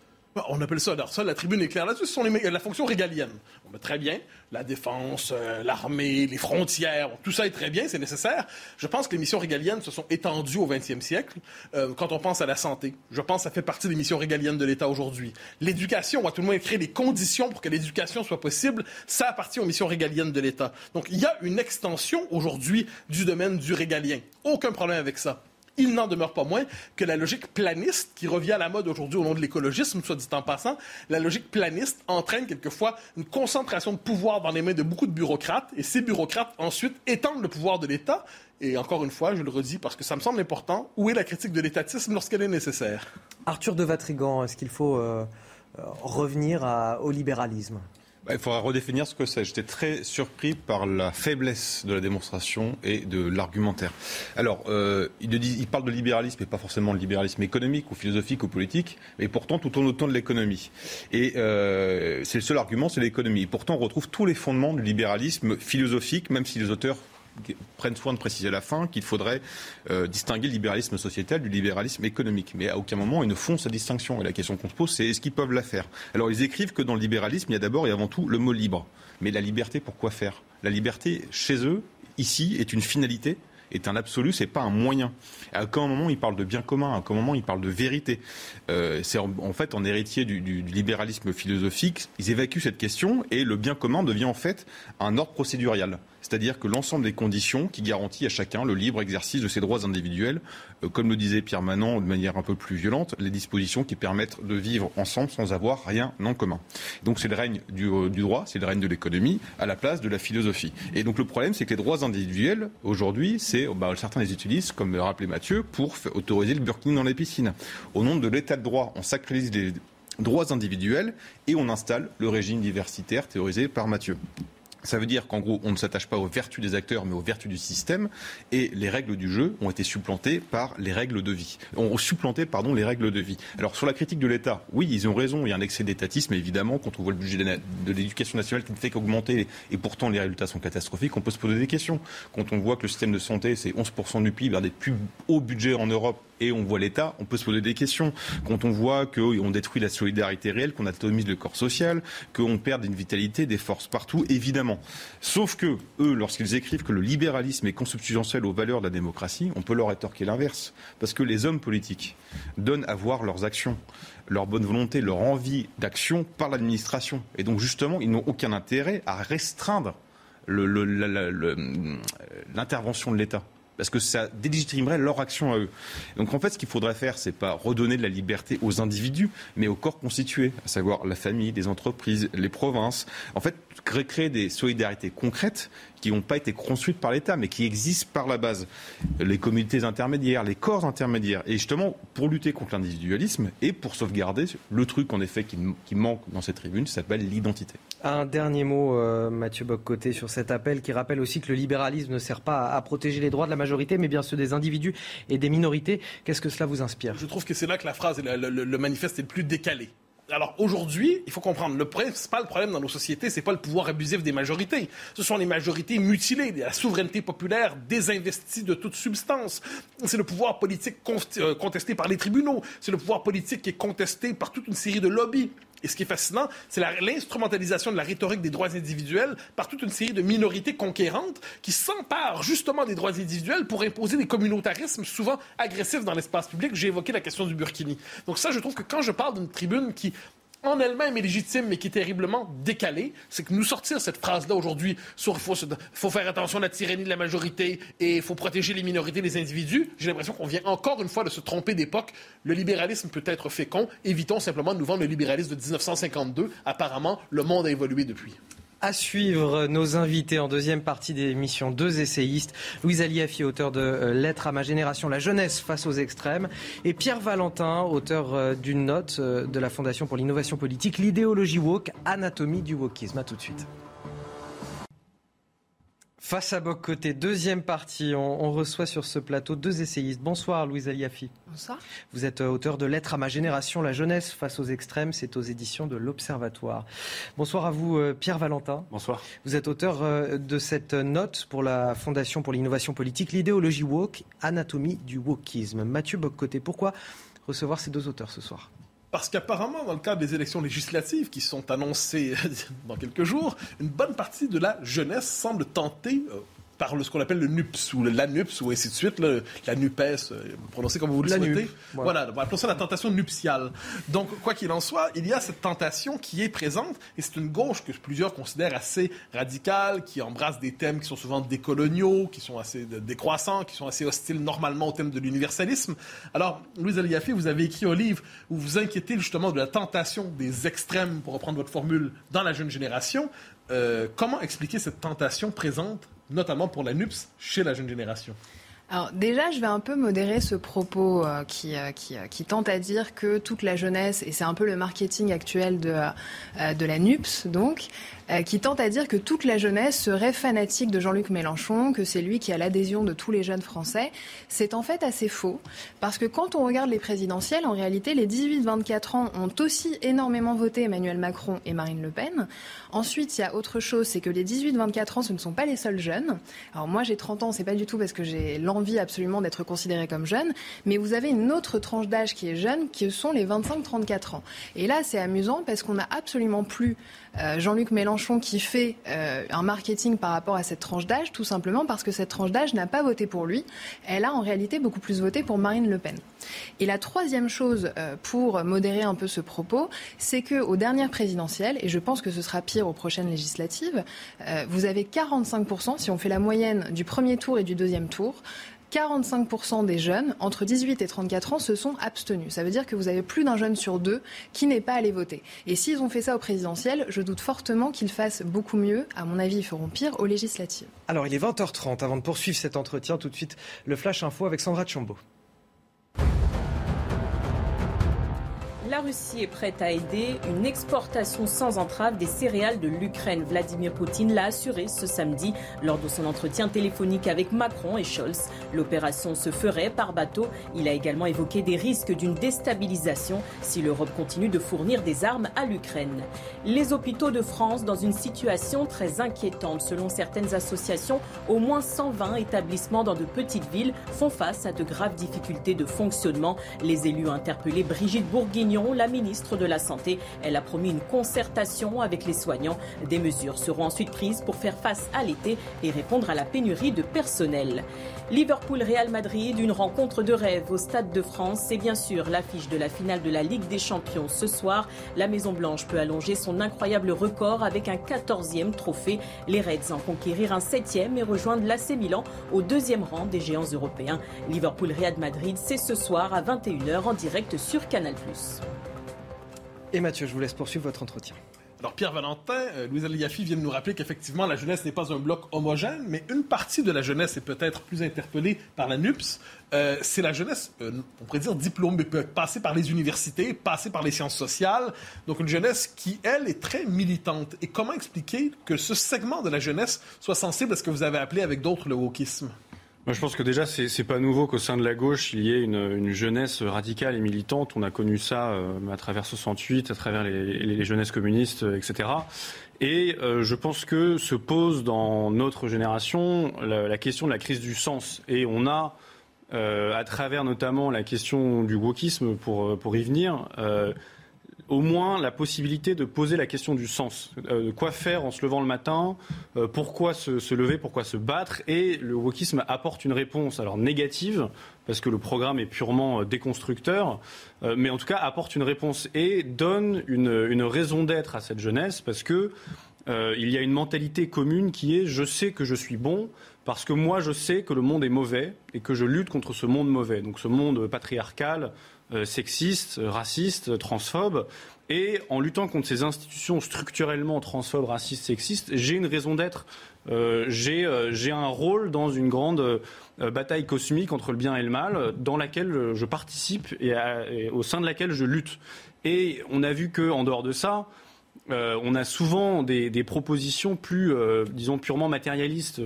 On appelle ça, alors ça, la tribune est claire là-dessus, ce sont les, la fonction régalienne. On met très bien, la défense, euh, l'armée, les frontières, tout ça est très bien, c'est nécessaire. Je pense que les missions régaliennes se sont étendues au XXe siècle euh, quand on pense à la santé. Je pense que ça fait partie des missions régaliennes de l'État aujourd'hui. L'éducation, on va tout le monde créer les conditions pour que l'éducation soit possible, ça appartient aux missions régaliennes de l'État. Donc il y a une extension aujourd'hui du domaine du régalien. Aucun problème avec ça il n'en demeure pas moins que la logique planiste, qui revient à la mode aujourd'hui au nom de l'écologisme, soit dit en passant, la logique planiste entraîne quelquefois une concentration de pouvoir dans les mains de beaucoup de bureaucrates, et ces bureaucrates ensuite étendent le pouvoir de l'État. Et encore une fois, je le redis parce que ça me semble important, où est la critique de l'étatisme lorsqu'elle est nécessaire? Arthur de Vatrigan, est-ce qu'il faut euh, euh, revenir au libéralisme? Il faudra redéfinir ce que c'est. J'étais très surpris par la faiblesse de la démonstration et de l'argumentaire. Alors, euh, il, parle de libéralisme, et pas forcément de libéralisme économique ou philosophique ou politique, mais pourtant tout tourne autour de l'économie. Et euh, c'est le seul argument, c'est l'économie. Pourtant, on retrouve tous les fondements du libéralisme philosophique, même si les auteurs prennent soin de préciser à la fin qu'il faudrait euh, distinguer le libéralisme sociétal du libéralisme économique. Mais à aucun moment ils ne font cette distinction. Et la question qu'on se pose, c'est est-ce qu'ils peuvent la faire? Alors ils écrivent que dans le libéralisme, il y a d'abord et avant tout le mot libre. Mais la liberté, pourquoi faire? La liberté, chez eux, ici, est une finalité est un absolu, c'est pas un moyen. À aucun moment il parle de bien commun, à aucun moment il parle de vérité. Euh, c'est en, fait en héritier du, du, libéralisme philosophique, ils évacuent cette question et le bien commun devient en fait un ordre procédurial c'est-à-dire que l'ensemble des conditions qui garantissent à chacun le libre exercice de ses droits individuels, euh, comme le disait Pierre Manon de manière un peu plus violente, les dispositions qui permettent de vivre ensemble sans avoir rien en commun. Donc c'est le règne du, euh, droit, c'est le règne de l'économie à la place de la philosophie. Et donc le problème, c'est que les droits individuels, aujourd'hui, c'est bah, certains les utilisent, comme le rappelait Mathieu, pour autoriser le burkini dans les piscines. Au nom de l'état de droit, on sacralise les droits individuels et on installe le régime diversitaire théorisé par Mathieu. Ça veut dire qu'en gros, on ne s'attache pas aux vertus des acteurs, mais aux vertus du système. Et les règles du jeu ont été supplantées par les règles de vie. Supplanté, pardon, les règles de vie. Alors, sur la critique de l'État, oui, ils ont raison. Il y a un excès d'étatisme, évidemment. Quand on voit le budget de l'éducation nationale qui ne fait qu'augmenter, et pourtant les résultats sont catastrophiques, on peut se poser des questions. Quand on voit que le système de santé, c'est 11% du PIB, vers des plus hauts budgets en Europe, et on voit l'État, on peut se poser des questions. Quand on voit qu'on détruit la solidarité réelle, qu'on atomise le corps social, qu'on perd une vitalité, des forces partout, évidemment. Sauf que eux, lorsqu'ils écrivent que le libéralisme est consubstantiel aux valeurs de la démocratie, on peut leur rétorquer l'inverse. Parce que les hommes politiques donnent à voir leurs actions leur bonne volonté, leur envie d'action par l'administration. Et donc justement, ils n'ont aucun intérêt à restreindre l'intervention de l'État parce que ça délégitimerait leur action à eux. Donc en fait, ce qu'il faudrait faire, c'est pas redonner de la liberté aux individus, mais aux corps constitués, à savoir la famille, les entreprises, les provinces. En fait, créer des solidarités concrètes qui n'ont pas été construites par l'État, mais qui existent par la base. Les communautés intermédiaires, les corps intermédiaires. Et justement, pour lutter contre l'individualisme et pour sauvegarder le truc, en effet, qui, qui manque dans cette tribune, s'appelle l'identité. Un dernier mot, euh, Mathieu Boccoté, sur cet appel qui rappelle aussi que le libéralisme ne sert pas à, protéger les droits de la majorité, mais bien ceux des individus et des minorités. Qu'est-ce que cela vous inspire? Je trouve que c'est là que la phrase, le, le manifeste est le plus décalé alors aujourd'hui, il faut comprendre, le principal problème dans nos sociétés, c'est pas le pouvoir abusif des majorités. Ce sont les majorités mutilées, la souveraineté populaire désinvestie de toute substance. C'est le pouvoir politique euh, contesté par les tribunaux. C'est le pouvoir politique qui est contesté par toute une série de lobbies. Et ce qui est fascinant, c'est l'instrumentalisation de la rhétorique des droits individuels par toute une série de minorités conquérantes qui s'emparent justement des droits individuels pour imposer des communautarismes souvent agressifs dans l'espace public. J'ai évoqué la question du Burkini. Donc ça, je trouve que quand je parle d'une tribune qui en elle-même est légitime, mais qui est terriblement décalée, c'est que nous sortir cette phrase-là aujourd'hui sur il faut, faire attention à la tyrannie de la majorité et il faut protéger les minorités, les individus, j'ai l'impression qu'on vient encore une fois de se tromper d'époque. Le libéralisme peut être fécond. Évitons simplement de nous vendre le libéralisme de 1952. Apparemment, le monde a évolué depuis. À suivre nos invités en deuxième partie d'émission, deux essayistes, Louise Aliafi, auteur de euh, Lettres à ma génération, la jeunesse face aux extrêmes, et Pierre Valentin, auteur euh, d'une note euh, de la Fondation pour l'innovation politique, l'idéologie woke, anatomie du wokisme. À tout de suite. Face à Boc Côté, deuxième partie, on, reçoit sur ce plateau deux essayistes. Bonsoir Louise Aliafi. Bonsoir. Vous êtes euh, auteur de Lettres à ma génération, la jeunesse face aux extrêmes, c'est aux éditions de l'Observatoire. Bonsoir à vous euh, Pierre Valentin. Bonsoir. Vous êtes auteur euh, de cette note pour la Fondation pour l'innovation politique, l'idéologie woke, anatomie du wokisme. Mathieu Boc Côté, pourquoi recevoir ces deux auteurs ce soir? Parce qu'apparemment, dans le cadre des élections législatives qui sont annoncées dans quelques jours, une bonne partie de la jeunesse semble tenter, euh, par ce qu'on appelle le NUPS ou l'ANUPS ou ainsi de suite, la NUPES, euh, prononcez comme vous le souhaitez. Voilà, on ça la tentation nuptiale. Donc, quoi qu'il en soit, il y a cette tentation qui est présente et c'est une gauche que plusieurs considèrent assez radicale, qui embrasse des thèmes qui sont souvent décoloniaux, qui sont assez décroissants, qui sont assez hostiles normalement au thème de l'universalisme. Alors, Louise Aliafi, vous avez écrit un livre où vous inquiétez justement de la tentation des extrêmes, pour reprendre votre formule, dans la jeune génération. Euh, comment expliquer cette tentation présente notamment pour la NUPS chez la jeune génération alors déjà, je vais un peu modérer ce propos euh, qui, euh, euh, qui, tente à dire que toute la jeunesse, et c'est un peu le marketing actuel de, de la NUPS, donc, qui tente à dire que toute la jeunesse serait fanatique de Jean-Luc Mélenchon, que c'est lui qui a l'adhésion de tous les jeunes Français. C'est en fait assez faux, parce que quand on regarde les présidentielles, en réalité, les 18-24 ans ont aussi énormément voté Emmanuel Macron et Marine Le Pen. Ensuite, il y a autre chose, c'est que les 18-24 ans, ce ne sont pas les seuls jeunes. Alors moi, j'ai 30 ans, c'est pas du tout parce que j'ai l'envie absolument d'être considérée comme jeune, mais vous avez une autre tranche d'âge qui est jeune, qui sont les 25-34 ans. Et là, c'est amusant parce qu'on n'a absolument plus euh, Jean-Luc Mélenchon qui fait euh, un marketing par rapport à cette tranche d'âge, tout simplement parce que cette tranche d'âge n'a pas voté pour lui. Elle a en réalité beaucoup plus voté pour Marine Le Pen. Et la troisième chose euh, pour modérer un peu ce propos, c'est qu'aux dernières présidentielles, et je pense que ce sera pire aux prochaines législatives, vous avez 45%, si on fait la moyenne du premier tour et du deuxième tour, 45% des jeunes entre 18 et 34 ans se sont abstenus. Ça veut dire que vous avez plus d'un jeune sur deux qui n'est pas allé voter. Et s'ils ont fait ça au présidentiel, je doute fortement qu'ils fassent beaucoup mieux. À mon avis, ils feront pire aux législatives. Alors, il est 20h30. Avant de poursuivre cet entretien, tout de suite, le Flash Info avec Sandra Chambaud. La Russie est prête à aider une exportation sans entrave des céréales de l'Ukraine. Vladimir Poutine l'a assuré ce samedi lors de son entretien téléphonique avec Macron et Scholz. L'opération se ferait par bateau. Il a également évoqué des risques d'une déstabilisation si l'Europe continue de fournir des armes à l'Ukraine. Les hôpitaux de France dans une situation très inquiétante. Selon certaines associations, au moins 120 établissements dans de petites villes font face à de graves difficultés de fonctionnement. Les élus ont interpellé Brigitte Bourguignon la ministre de la Santé. Elle a promis une concertation avec les soignants. Des mesures seront ensuite prises pour faire face à l'été et répondre à la pénurie de personnel. Liverpool-Real Madrid, une rencontre de rêve au Stade de France. C'est bien sûr l'affiche de la finale de la Ligue des Champions ce soir. La Maison-Blanche peut allonger son incroyable record avec un 14e trophée. Les Reds en conquérir un 7e et rejoindre l'AC Milan au deuxième rang des géants européens. Liverpool-Real Madrid, c'est ce soir à 21h en direct sur Canal+. Et Mathieu, je vous laisse poursuivre votre entretien. Alors Pierre Valentin, euh, Louise Aliafi vient de nous rappeler qu'effectivement la jeunesse n'est pas un bloc homogène, mais une partie de la jeunesse est peut-être plus interpellée par la NUPS. Euh, c'est la jeunesse, euh, on pourrait dire diplômée, passer par les universités, passer par les sciences sociales. Donc une jeunesse qui, elle, est très militante. Et comment expliquer que ce segment de la jeunesse soit sensible à ce que vous avez appelé avec d'autres le wokisme? Je pense que déjà, c'est, n'est pas nouveau qu'au sein de la gauche, il y ait une, jeunesse radicale et militante. On a connu ça euh, à travers 68, à travers les, jeunesses communistes, euh, etc. Et euh, je pense que se pose dans notre génération la, question de la crise du sens. Et on a, à travers notamment la question du wokisme, pour, pour y venir, au moins la possibilité de poser la question du sens. Euh, quoi faire en se levant le matin euh, Pourquoi se, lever Pourquoi se battre Et le wokisme apporte une réponse, alors négative, parce que le programme est purement euh, déconstructeur, mais en tout cas apporte une réponse et donne une, raison d'être à cette jeunesse, parce que il y a une mentalité commune qui est je sais que je suis bon parce que moi je sais que le monde est mauvais et que je lutte contre ce monde mauvais, donc ce monde patriarcal, euh, sexiste, raciste, transphobe. Et en luttant contre ces institutions structurellement transphobes, racistes, sexistes, j'ai une raison d'être. Euh, euh, j'ai un rôle dans une grande bataille cosmique entre le bien et le mal, dans laquelle je participe et, au sein de laquelle je lutte. Et on a vu qu'en dehors de ça, on a souvent des, des propositions plus, disons, purement matérialistes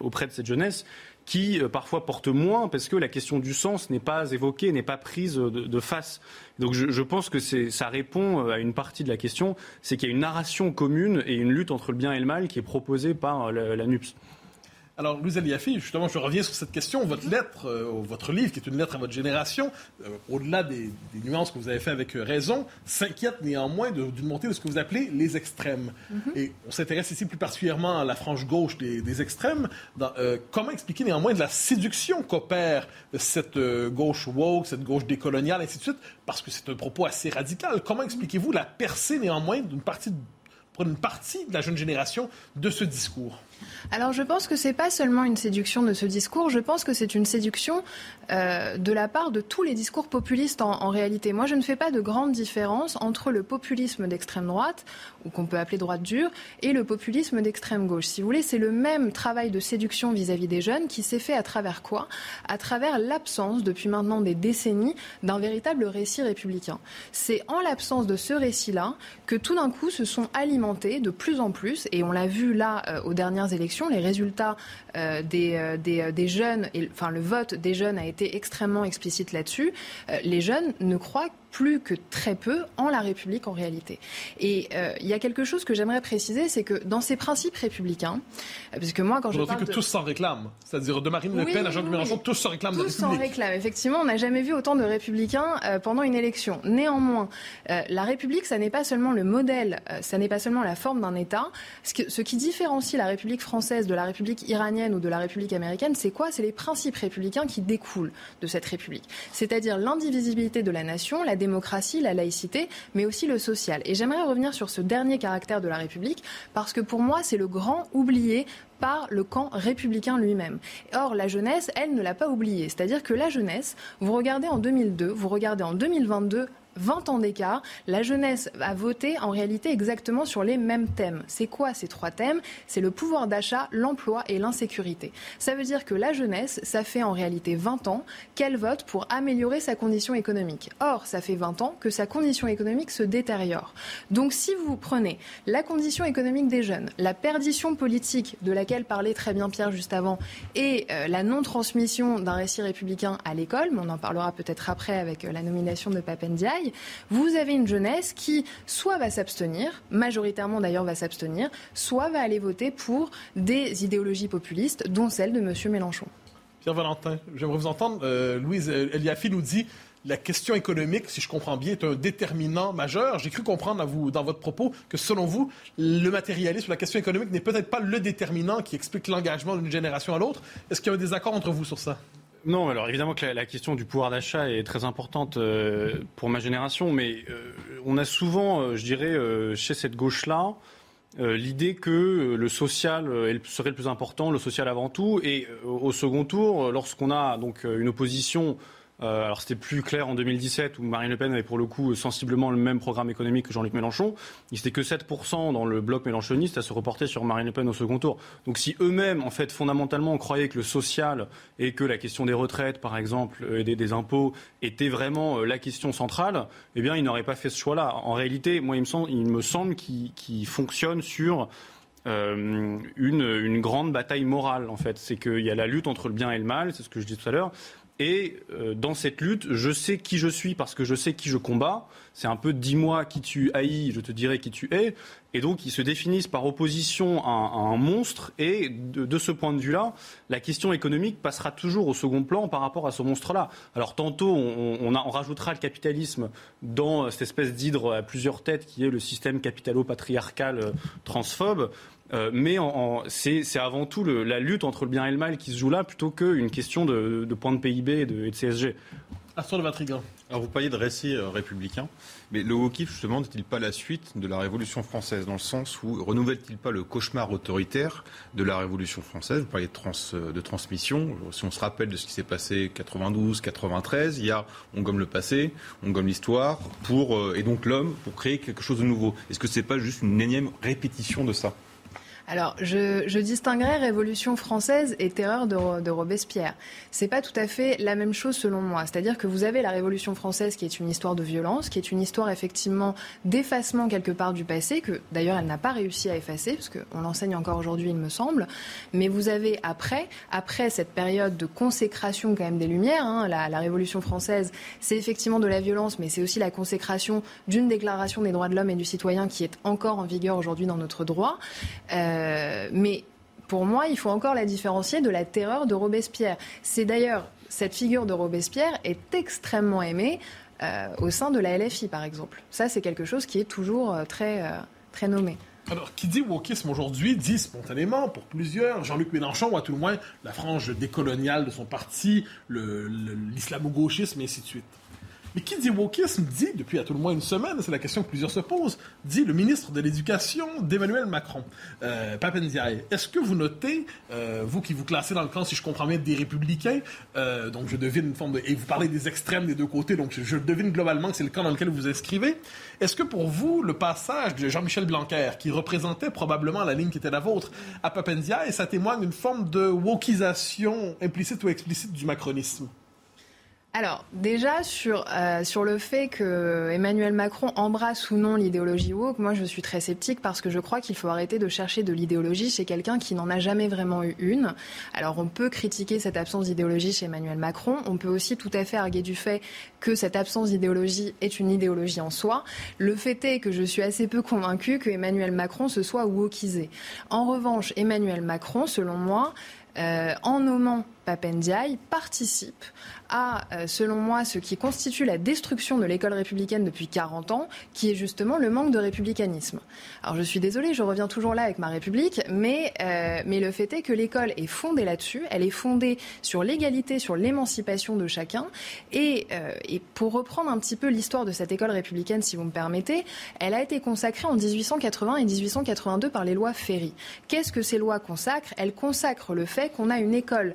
auprès de cette jeunesse qui euh, parfois portent moins parce que la question du sens n'est pas évoquée, n'est pas prise de, face. Donc je, pense que ça répond euh, à une partie de la question, c'est qu'il y a une narration commune et une lutte entre le bien et le mal qui est proposée par euh, la NUPS. Alors, Louise Aliafi, justement, je reviens sur cette question. Votre lettre, euh, votre livre, qui est une lettre à votre génération, euh, au-delà des, nuances que vous avez fait avec euh, raison, s'inquiète néanmoins d'une montée de ce que vous appelez les extrêmes. Mm-hmm. Et on s'intéresse ici plus particulièrement à la frange gauche des, extrêmes. comment expliquer néanmoins de la séduction qu'opère cette gauche woke, cette gauche décoloniale, ainsi de suite, parce que c'est un propos assez radical. Comment expliquez-vous la percée néanmoins d'une partie, pour une partie de la jeune génération de ce discours? Alors je pense que c'est pas seulement une séduction de ce discours, je pense que c'est une séduction euh, de la part de tous les discours populistes en, réalité. Moi je ne fais pas de grande différence entre le populisme d'extrême droite, ou qu'on peut appeler droite dure, et le populisme d'extrême gauche. Si vous voulez, c'est le même travail de séduction vis-à-vis des jeunes qui s'est fait à travers quoi? À travers l'absence, depuis maintenant des décennies, d'un véritable récit républicain. C'est en l'absence de ce récit-là que tout d'un coup se sont alimentés de plus en plus, et on l'a vu là euh, aux dernières élections, les résultats euh, des, euh, euh, des, jeunes, enfin le vote des jeunes a été extrêmement explicite là-dessus, les jeunes ne croient plus que très peu en la République en réalité. Et il y a quelque chose que j'aimerais préciser, c'est que dans ces principes républicains, parce que moi quand je parle que tous s'en réclament, c'est-à-dire de Marine Le Pen à Jean-Luc Mélenchon, tous s'en réclament tous de s'en réclament. Effectivement, on n'a jamais vu autant de républicains pendant une élection. Néanmoins, la République, ça n'est pas seulement le modèle, ça n'est pas seulement la forme d'un État. Ce, ce qui différencie la République française de la République iranienne ou de la République américaine, c'est quoi? C'est les principes républicains qui découlent de cette République. C'est-à-dire l'indivisibilité de la nation, la démocratie, la laïcité, mais aussi le social. Et j'aimerais revenir sur ce dernier caractère de la République, parce que pour moi, c'est le grand oublié par le camp républicain lui-même. Or, la jeunesse, elle ne l'a pas oublié. C'est-à-dire que la jeunesse, vous regardez en 2002, vous regardez en 2022, 20 ans d'écart, la jeunesse a voté en réalité exactement sur les mêmes thèmes. C'est quoi ces trois thèmes? C'est le pouvoir d'achat, l'emploi et l'insécurité. Ça veut dire que la jeunesse, ça fait en réalité 20 ans qu'elle vote pour améliorer sa condition économique. Or, ça fait 20 ans que sa condition économique se détériore. Donc si vous prenez la condition économique des jeunes, la perdition politique de laquelle parlait très bien Pierre juste avant, et euh, la non-transmission d'un récit républicain à l'école, mais on en parlera peut-être après avec euh, la nomination de Papendiaï, vous avez une jeunesse qui soit va s'abstenir, majoritairement d'ailleurs va s'abstenir, soit va aller voter pour des idéologies populistes, dont celle de M. Mélenchon. Pierre Valentin, j'aimerais vous entendre. Euh, Louise Eliafi nous dit la question économique, si je comprends bien, est un déterminant majeur. J'ai cru comprendre dans votre propos que, selon vous, le matérialisme, la question économique n'est peut-être pas le déterminant qui explique l'engagement d'une génération à l'autre. Est-ce qu'il y a un désaccord entre vous sur ça? Non, alors évidemment que la, question du pouvoir d'achat est très importante euh, pour ma génération, mais euh, on a souvent, euh, je dirais, chez cette gauche-là, l'idée que le social serait le plus important, le social avant tout, et au second tour, lorsqu'on a donc une opposition Euh, alors c'était plus clair en 2017 où Marine Le Pen avait pour le coup sensiblement le même programme économique que Jean-Luc Mélenchon. Il n'était que 7% dans le bloc mélenchoniste à se reporter sur Marine Le Pen au second tour. Donc si eux-mêmes, en fait, fondamentalement, croyaient que le social et que la question des retraites, par exemple, et des, impôts était vraiment la question centrale, eh bien, ils n'auraient pas fait ce choix-là. En réalité, moi, il me semble, il me semble qu'ils fonctionnent sur euh, une, une, grande bataille morale, en fait. C'est qu'il y a la lutte entre le bien et le mal, c'est ce que je disais tout à l'heure. Et euh, dans cette lutte, je sais qui je suis parce que je sais qui je combats. C'est un peu dis-moi qui tu haïs, je te dirai qui tu es. Et donc, ils se définissent par opposition à, un monstre. Et de, ce point de vue-là, la question économique passera toujours au second plan par rapport à ce monstre-là. Alors, tantôt, on, on, on, rajoutera le capitalisme dans cette espèce d'hydre à plusieurs têtes qui est le système capitalo-patriarcal euh, transphobe. Euh, mais c'est avant tout la lutte entre le bien et le mal qui se joue là, plutôt qu'une question de, de point de PIB et de, CSG. Arthur de Vatrigan. Alors vous parliez de récit euh, républicain, mais le wokisme justement n'est-il pas la suite de la Révolution française dans le sens où renouvelle-t-il pas le cauchemar autoritaire de la Révolution française? Vous parliez de, trans, euh, de transmission. Si on se rappelle de ce qui s'est passé 92, 93, il y a on gomme le passé, on gomme l'histoire pour et donc l'homme pour créer quelque chose de nouveau. Est-ce que c'est pas juste une énième répétition de ça? Alors, je, distinguerais Révolution française et terreur de, de Robespierre. C'est pas tout à fait la même chose selon moi. C'est-à-dire que vous avez la Révolution française qui est une histoire de violence, qui est une histoire effectivement d'effacement quelque part du passé, que d'ailleurs elle n'a pas réussi à effacer, parce qu'on l'enseigne encore aujourd'hui, il me semble. Mais vous avez après, après cette période de consécration quand même des Lumières, hein, la, la Révolution française, c'est effectivement de la violence, mais c'est aussi la consécration d'une déclaration des droits de l'homme et du citoyen qui est encore en vigueur aujourd'hui dans notre droit. Euh, euh, mais pour moi, il faut encore la différencier de la terreur de Robespierre. C'est d'ailleurs, cette figure de Robespierre est extrêmement aimée euh, au sein de la LFI, par exemple. Ça, c'est quelque chose qui est toujours euh, très, très nommé. Alors, qui dit wokisme aujourd'hui dit spontanément, pour plusieurs, Jean-Luc Mélenchon, ou à tout le moins la frange décoloniale de son parti, l'islamo-gauchisme, et ainsi de suite. Mais qui dit wokisme dit, depuis à tout le moins une semaine, c'est la question que plusieurs se posent, dit le ministre de l'Éducation d'Emmanuel Macron, euh. Est-ce que vous notez, euh, vous qui vous classez dans le camp, si je comprends bien, des républicains, euh, donc je devine une forme de... Et vous parlez des extrêmes des deux côtés, donc je, je devine globalement que c'est le camp dans lequel vous vous inscrivez. Est-ce que pour vous, le passage de Jean-Michel Blanquer, qui représentait probablement la ligne qui était la vôtre, à Papendiaï, ça témoigne d'une forme de wokisation implicite ou explicite du macronisme? Alors déjà sur, euh, sur le fait que Emmanuel Macron embrasse ou non l'idéologie woke, moi je suis très sceptique parce que je crois qu'il faut arrêter de chercher de l'idéologie chez quelqu'un qui n'en a jamais vraiment eu une. Alors on peut critiquer cette absence d'idéologie chez Emmanuel Macron, on peut aussi tout à fait arguer du fait que cette absence d'idéologie est une idéologie en soi. Le fait est que je suis assez peu convaincue que Emmanuel Macron se soit wokisé. En revanche, Emmanuel Macron, selon moi, euh, en nommant Papendiaï, participe à, euh, selon moi, ce qui constitue la destruction de l'école républicaine depuis 40 ans, qui est justement le manque de républicanisme. Alors je suis désolée, je reviens toujours là avec ma République, mais, euh, mais le fait est que l'école est fondée là-dessus, elle est fondée sur l'égalité, sur l'émancipation de chacun, et, euh, et pour reprendre un petit peu l'histoire de cette école républicaine, si vous me permettez, elle a été consacrée en 1880 et 1882 par les lois Ferry. Qu'est-ce que ces lois consacrent? Elles consacrent le fait qu'on a une école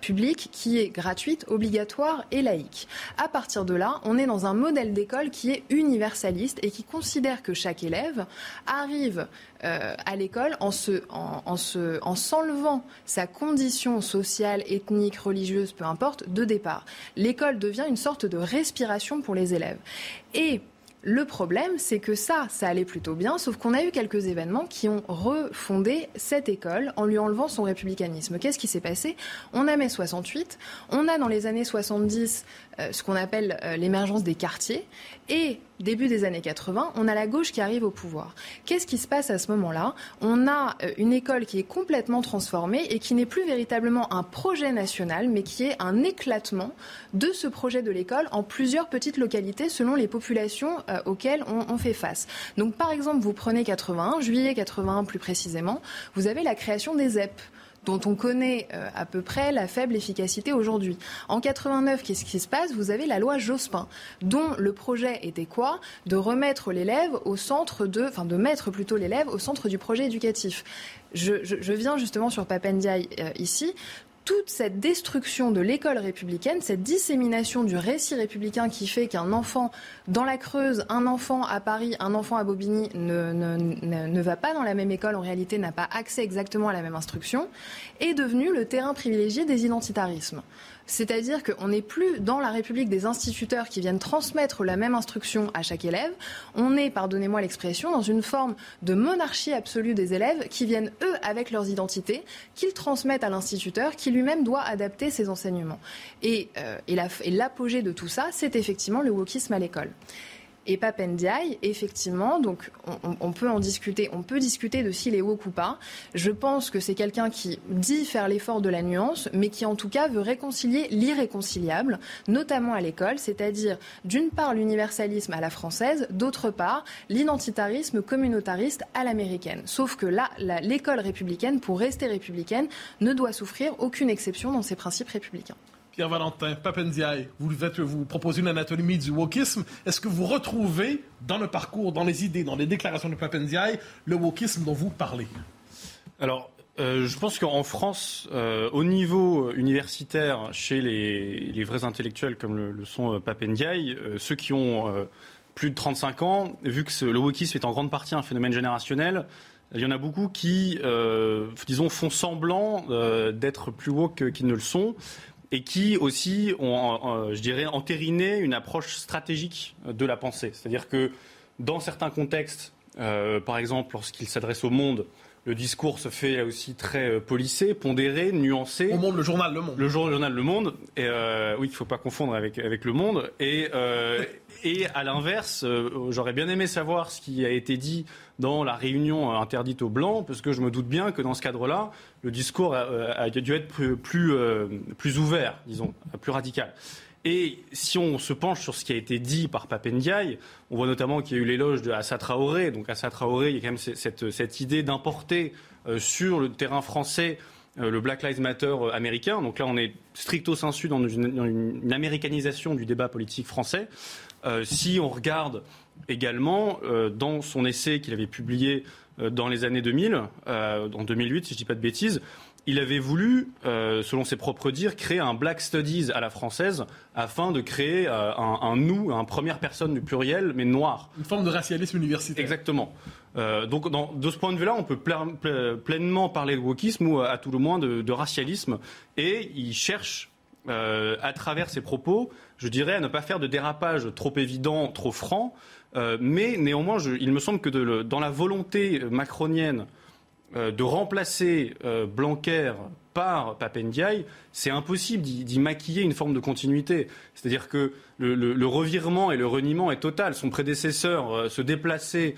publique qui est gratuite, obligatoire et laïque. À partir de là, on est dans un modèle d'école qui est universaliste et qui considère que chaque élève arrive euh, à l'école en en, se, en s'enlevant sa condition sociale, ethnique, religieuse, peu importe, de départ. L'école devient une sorte de respiration pour les élèves. Le problème, c'est que ça, ça allait plutôt bien, sauf qu'on a eu quelques événements qui ont refondé cette école en lui enlevant son républicanisme. Qu'est-ce qui s'est passé? On a mai 68, on a dans les années 70 euh, ce qu'on appelle euh, l'émergence des quartiers. Et début des années 80, on a la gauche qui arrive au pouvoir. Qu'est-ce qui se passe à ce moment-là? On a euh, une école qui est complètement transformée et qui n'est plus véritablement un projet national, mais qui est un éclatement de ce projet de l'école en plusieurs petites localités selon les populations auxquelles on, on, fait face. Donc par exemple, vous prenez 81, juillet 81 plus précisément, vous avez la création des ZEP dont on connaît euh, à peu près la faible efficacité aujourd'hui. En 89, qu'est-ce qui se passe? Vous avez la loi Jospin, dont le projet était quoi? De remettre l'élève au centre de, enfin de mettre plutôt l'élève au centre du projet éducatif. Je, je, viens justement sur Papendiaï euh, ici toute cette destruction de l'école républicaine, cette dissémination du récit républicain qui fait qu'un enfant dans la Creuse, un enfant à Paris, un enfant à Bobigny ne, va pas dans la même école, en réalité n'a pas accès exactement à la même instruction, est devenu le terrain privilégié des identitarismes. C'est-à-dire qu'on n'est plus dans la République des instituteurs qui viennent transmettre la même instruction à chaque élève. On est, pardonnez-moi l'expression, dans une forme de monarchie absolue des élèves qui viennent, eux, avec leurs identités, qu'ils transmettent à l'instituteur, qui lui-même doit adapter ses enseignements. Et, euh, l'apogée de tout ça, c'est effectivement le wokisme à l'école. Et Papendiaï, effectivement, donc on, peut en discuter, on peut discuter de s'il est woke ou pas. Je pense que c'est quelqu'un qui dit faire l'effort de la nuance, mais qui en tout cas veut réconcilier l'irréconciliable, notamment à l'école, c'est-à-dire d'une part l'universalisme à la française, d'autre part l'identitarisme communautariste à l'américaine. Sauf que là, l'école républicaine, pour rester républicaine, ne doit souffrir aucune exception dans ses principes républicains. Pierre-Valentin, Papendiaï, vous, vous proposez une anatomie du wokisme. Est-ce que vous retrouvez dans le parcours, dans les idées, dans les déclarations de Papendiaï, le wokisme dont vous parlez? Alors, euh, je pense qu'en France, euh, au niveau universitaire, chez les, vrais intellectuels comme le, sont euh, Papendiaï, ceux qui ont plus de 35 ans, vu que le wokisme est en grande partie un phénomène générationnel, il y en a beaucoup qui, disons, font semblant d'être plus woke qu'ils ne le sont et qui aussi ont, je dirais, entériné une approche stratégique de la pensée. C'est-à-dire que dans certains contextes, euh, par exemple lorsqu'il s'adresse au monde, le discours se fait aussi très euh, policé, pondéré, nuancé. Au Monde, le journal Le Monde. Le journal Le Monde. Et euh, oui, il ne faut pas confondre avec, avec Le Monde. Et, et à l'inverse, j'aurais bien aimé savoir ce qui a été dit dans la réunion interdite aux Blancs, parce que je me doute bien que dans ce cadre-là, le discours a, dû être plus, plus, plus ouvert, disons, plus radical. Et si on se penche sur ce qui a été dit par Papendiaï, on voit notamment qu'il y a eu l'éloge de Assa Traoré. Donc Assa Traoré, il y a quand même cette, idée d'importer euh, sur le terrain français euh, le Black Lives Matter euh, américain. Donc là, on est stricto sensu dans une, dans une, américanisation du débat politique français. si on regarde également dans son essai qu'il avait publié dans les années 2000, en 2008, si je ne dis pas de bêtises, il avait voulu, euh, selon ses propres dires, créer un Black Studies à la française afin de créer euh, un, nous, un première personne du pluriel, mais noir. Une forme de racialisme universitaire. Exactement. Euh, donc, de ce point de vue-là, on peut pleinement parler de wokisme ou, à tout le moins, de, racialisme. Et il cherche, à travers ses propos, je dirais, à ne pas faire de dérapage trop évident, trop franc. mais néanmoins, il me semble que dans la volonté macronienne de remplacer euh, Blanquer par Papendiaï, c'est impossible d'y maquiller une forme de continuité. C'est-à-dire que le, revirement et le reniement est total. Son prédécesseur euh, se déplaçait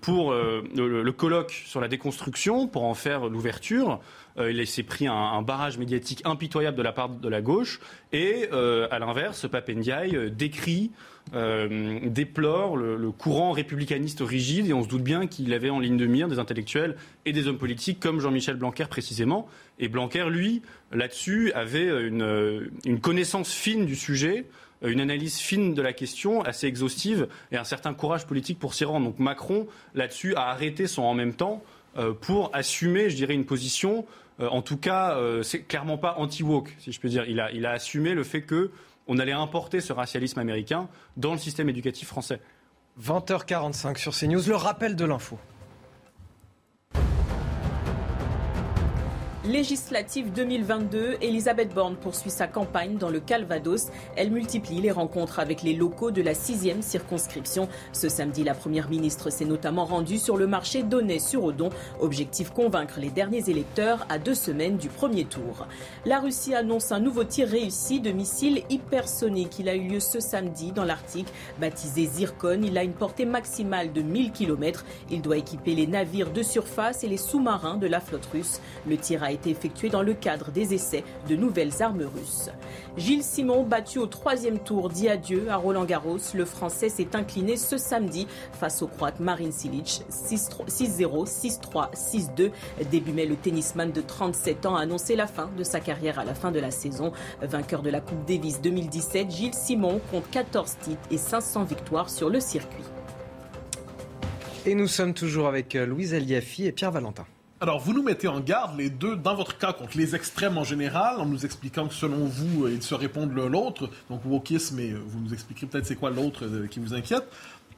pour le, colloque sur la déconstruction, pour en faire l'ouverture. il s'est pris un, barrage médiatique impitoyable de la part de la gauche. Et à l'inverse, Papendiaï décrit euh, déplore le, courant républicaniste rigide et on se doute bien qu'il avait en ligne de mire des intellectuels et des hommes politiques comme Jean-Michel Blanquer précisément. Et Blanquer, lui, là-dessus, avait une, une, connaissance fine du sujet, une analyse fine de la question, assez exhaustive, et un certain courage politique pour s'y rendre. Donc Macron, là-dessus, a arrêté son en même temps euh, pour assumer, je dirais, une position, euh, en tout cas, c'est clairement pas anti-woke, si je peux dire. Il a, il a assumé le fait que on allait importer ce racialisme américain dans le système éducatif français. 20h45 sur CNews, le rappel de l'info. Législative 2022, Elisabeth Borne poursuit sa campagne dans le Calvados. Elle multiplie les rencontres avec les locaux de la sixième circonscription. Ce samedi, la Première ministre s'est notamment rendue sur le marché d'Aunay-sur-Odon. Objectif convaincre les derniers électeurs à deux semaines du premier tour. La Russie annonce un nouveau tir réussi de missiles hypersoniques. Il a eu lieu ce samedi dans l'Arctique. Baptisé Zircon, il a une portée maximale de 1000 km. Il doit équiper les navires de surface et les sous-marins de la flotte russe. Le tir a été effectué dans le cadre des essais de nouvelles armes russes. Gilles Simon, battu au troisième tour, dit adieu à Roland Garros. Le Français s'est incliné ce samedi face au Croate Marin Silic 6-0, 6-3, 6-2. Début mai, le tennisman de 37 ans a annoncé la fin de sa carrière à la fin de la saison. Vainqueur de la Coupe Davis 2017, Gilles Simon compte 14 titres et 500 victoires sur le circuit. Et nous sommes toujours avec Louise Aliafi et Pierre Valentin. Alors, vous nous mettez en garde, les deux, dans votre cas, contre les extrêmes en général, en nous expliquant que selon vous, ils se répondent l'un l'autre. Donc, wokisme, et vous nous expliquerez peut-être c'est quoi l'autre qui vous inquiète.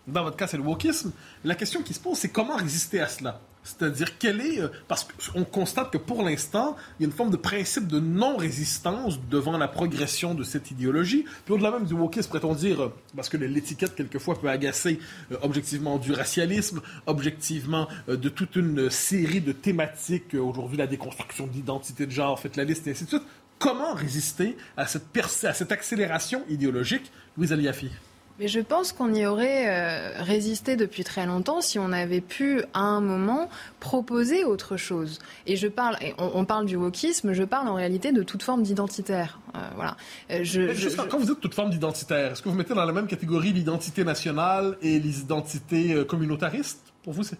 Dans votre cas, c'est le wokisme. La question qui se pose, c'est comment résister à cela? C'est-à-dire, quelle est. Euh, parce qu'on constate que pour l'instant, il y a une forme de principe de non-résistance devant la progression de cette idéologie. Puis au-delà même du wokisme, pourrait-on dire, euh, parce que l'étiquette, quelquefois, peut agacer euh, objectivement du racialisme, objectivement de toute une série de thématiques, aujourd'hui la déconstruction de l'identité de genre, faites la liste, et ainsi de suite. Comment résister à cette, à cette accélération idéologique, Louise Aliafi? Mais je pense qu'on y aurait euh, résisté depuis très longtemps si on avait pu, à un moment, proposer autre chose. Et je parle, on, parle du wokisme, je parle en réalité de toute forme d'identitaire. Euh, voilà. Euh, je, quand vous dites toute forme d'identitaire, est-ce que vous mettez dans la même catégorie l'identité nationale et les identités communautaristes? Pour vous, c'est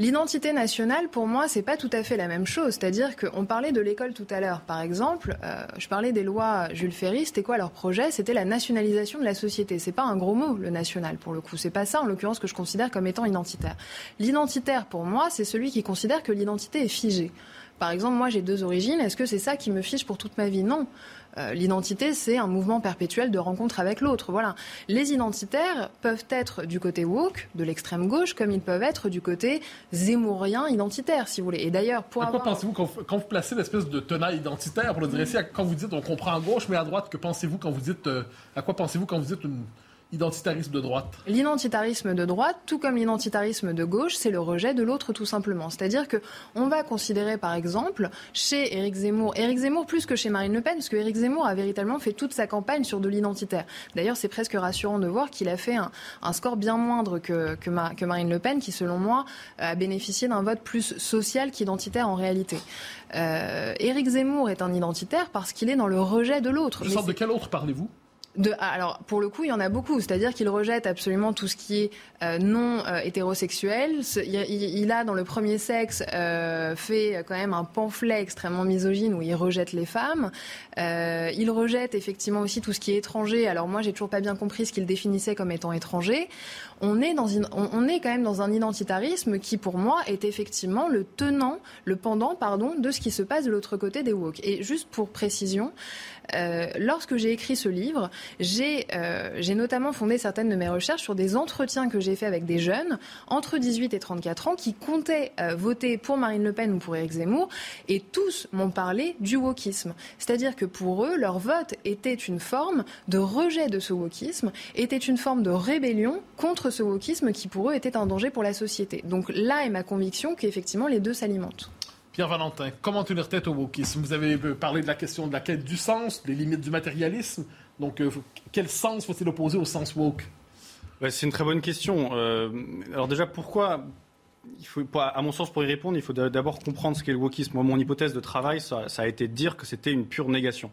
L'identité nationale, pour moi, c'est pas tout à fait la même chose. C'est-à-dire qu'on parlait de l'école tout à l'heure, par exemple. Euh, je parlais des lois Jules Ferry. C'était quoi leur projet? C'était la nationalisation de la société. C'est pas un gros mot, le national, pour le coup. C'est pas ça, en l'occurrence, que je considère comme étant identitaire. L'identitaire, pour moi, c'est celui qui considère que l'identité est figée. Par exemple, moi, j'ai deux origines. Est-ce que c'est ça qui me fiche pour toute ma vie? Non. Euh, l'identité, c'est un mouvement perpétuel de rencontre avec l'autre. Voilà. Les identitaires peuvent être du côté woke, de l'extrême gauche, comme ils peuvent être du côté zémourien identitaire, si vous voulez. Et d'ailleurs, pour quoi pensez-vous quand, vous placez l'espèce de tenaille identitaire pour le dresser Quand vous dites on comprend à gauche, mais à droite, que pensez-vous quand vous dites euh, à quoi pensez-vous quand vous dites une Identitarisme de droite. L'identitarisme de droite, tout comme l'identitarisme de gauche, c'est le rejet de l'autre tout simplement. C'est-à-dire que on va considérer par exemple chez Éric Zemmour, Éric Zemmour plus que chez Marine Le Pen, parce que Éric Zemmour a véritablement fait toute sa campagne sur de l'identitaire. D'ailleurs, c'est presque rassurant de voir qu'il a fait un, score bien moindre que, que, Marine Le Pen, qui selon moi a bénéficié d'un vote plus social qu'identitaire en réalité. Euh, Éric Zemmour est un identitaire parce qu'il est dans le rejet de l'autre. De quel autre parlez-vous? Ah, alors, pour le coup, il y en a beaucoup. C'est-à-dire qu'il rejette absolument tout ce qui est euh, non euh, hétérosexuel. Il, a, dans le premier sexe, euh, fait quand même un pamphlet extrêmement misogyne où il rejette les femmes. il rejette effectivement aussi tout ce qui est étranger. Alors moi, j'ai toujours pas bien compris ce qu'il définissait comme étant étranger. On est, dans on, est quand même dans un identitarisme qui, pour moi, est effectivement le tenant, le pendant, pardon, de ce qui se passe de l'autre côté des woke. Et juste pour précision, euh, lorsque j'ai écrit ce livre, euh, j'ai notamment fondé certaines de mes recherches sur des entretiens que j'ai faits avec des jeunes entre 18 et 34 ans qui comptaient euh, voter pour Marine Le Pen ou pour Éric Zemmour, et tous m'ont parlé du wokisme. C'est-à-dire que pour eux, leur vote était une forme de rejet de ce wokisme, était une forme de rébellion contre ce wokisme qui pour eux était un danger pour la société. Donc là est ma conviction qu'effectivement les deux s'alimentent. Pierre Valentin, comment tenir tête au wokisme? Vous avez parlé de la question de la quête du sens, des limites du matérialisme. Donc, euh, quel sens faut-il opposer au sens woke? C'est une très bonne question. Euh, alors déjà, pourquoi à mon sens, pour y répondre, il faut d'abord comprendre ce qu'est le wokisme. Moi, mon hypothèse de travail, ça, a été de dire que c'était une pure négation.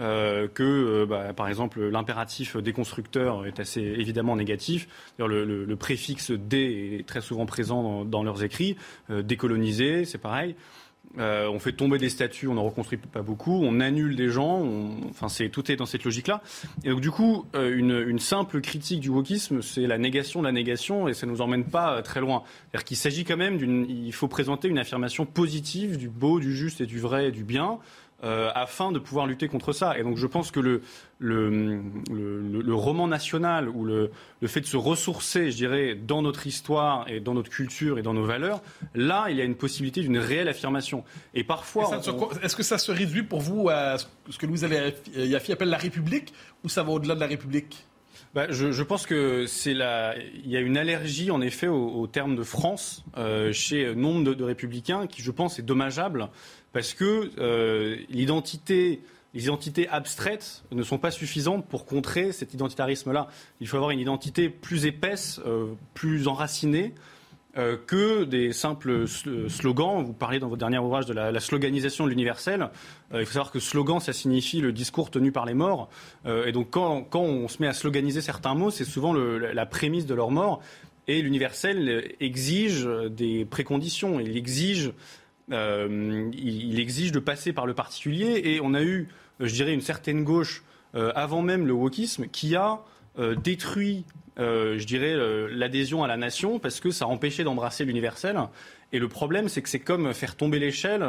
Euh, que, bah, par exemple, l'impératif déconstructeur est assez évidemment négatif. Le, le, préfixe dé est très souvent présent dans, leurs écrits. décoloniser, c'est pareil. Euh, on fait tomber des statues, on n'en reconstruit pas beaucoup, on annule des gens, enfin c'est tout est dans cette logique-là. Et donc du coup, euh, une, simple critique du wokisme, c'est la négation de la négation, et ça nous emmène pas euh, très loin. C'est-à-dire qu'il s'agit quand même d'une, il faut présenter une affirmation positive du beau, du juste et du vrai et du bien. Euh, afin de pouvoir lutter contre ça. Et donc je pense que le, le, le, roman national ou le, le, fait de se ressourcer, je dirais, dans notre histoire et dans notre culture et dans nos valeurs, là, il y a une possibilité d'une réelle affirmation. Et parfois... Est-ce que ça se réduit pour vous à ce que Louise Yaffi appelle la République ou ça va au-delà de la République? Bah, je, pense que y a une allergie en effet au, terme de France euh, chez nombre de, républicains qui, je pense, est dommageable parce que euh, les identités abstraites ne sont pas suffisantes pour contrer cet identitarisme-là. Il faut avoir une identité plus épaisse, euh, plus enracinée. Euh, que des simples slogans. Vous parlez dans votre dernier ouvrage de la, sloganisation de l'universel. il faut savoir que slogan, ça signifie le discours tenu par les morts. et donc quand, on se met à sloganiser certains mots, c'est souvent la prémisse de leur mort. Et l'universel exige des préconditions. Il exige euh, il, exige de passer par le particulier et on a eu, je dirais, une certaine gauche euh, avant même le wokisme qui a détruit, je dirais, l'adhésion à la nation parce que ça a empêché d'embrasser l'universel. Et le problème, c'est que c'est comme faire tomber l'échelle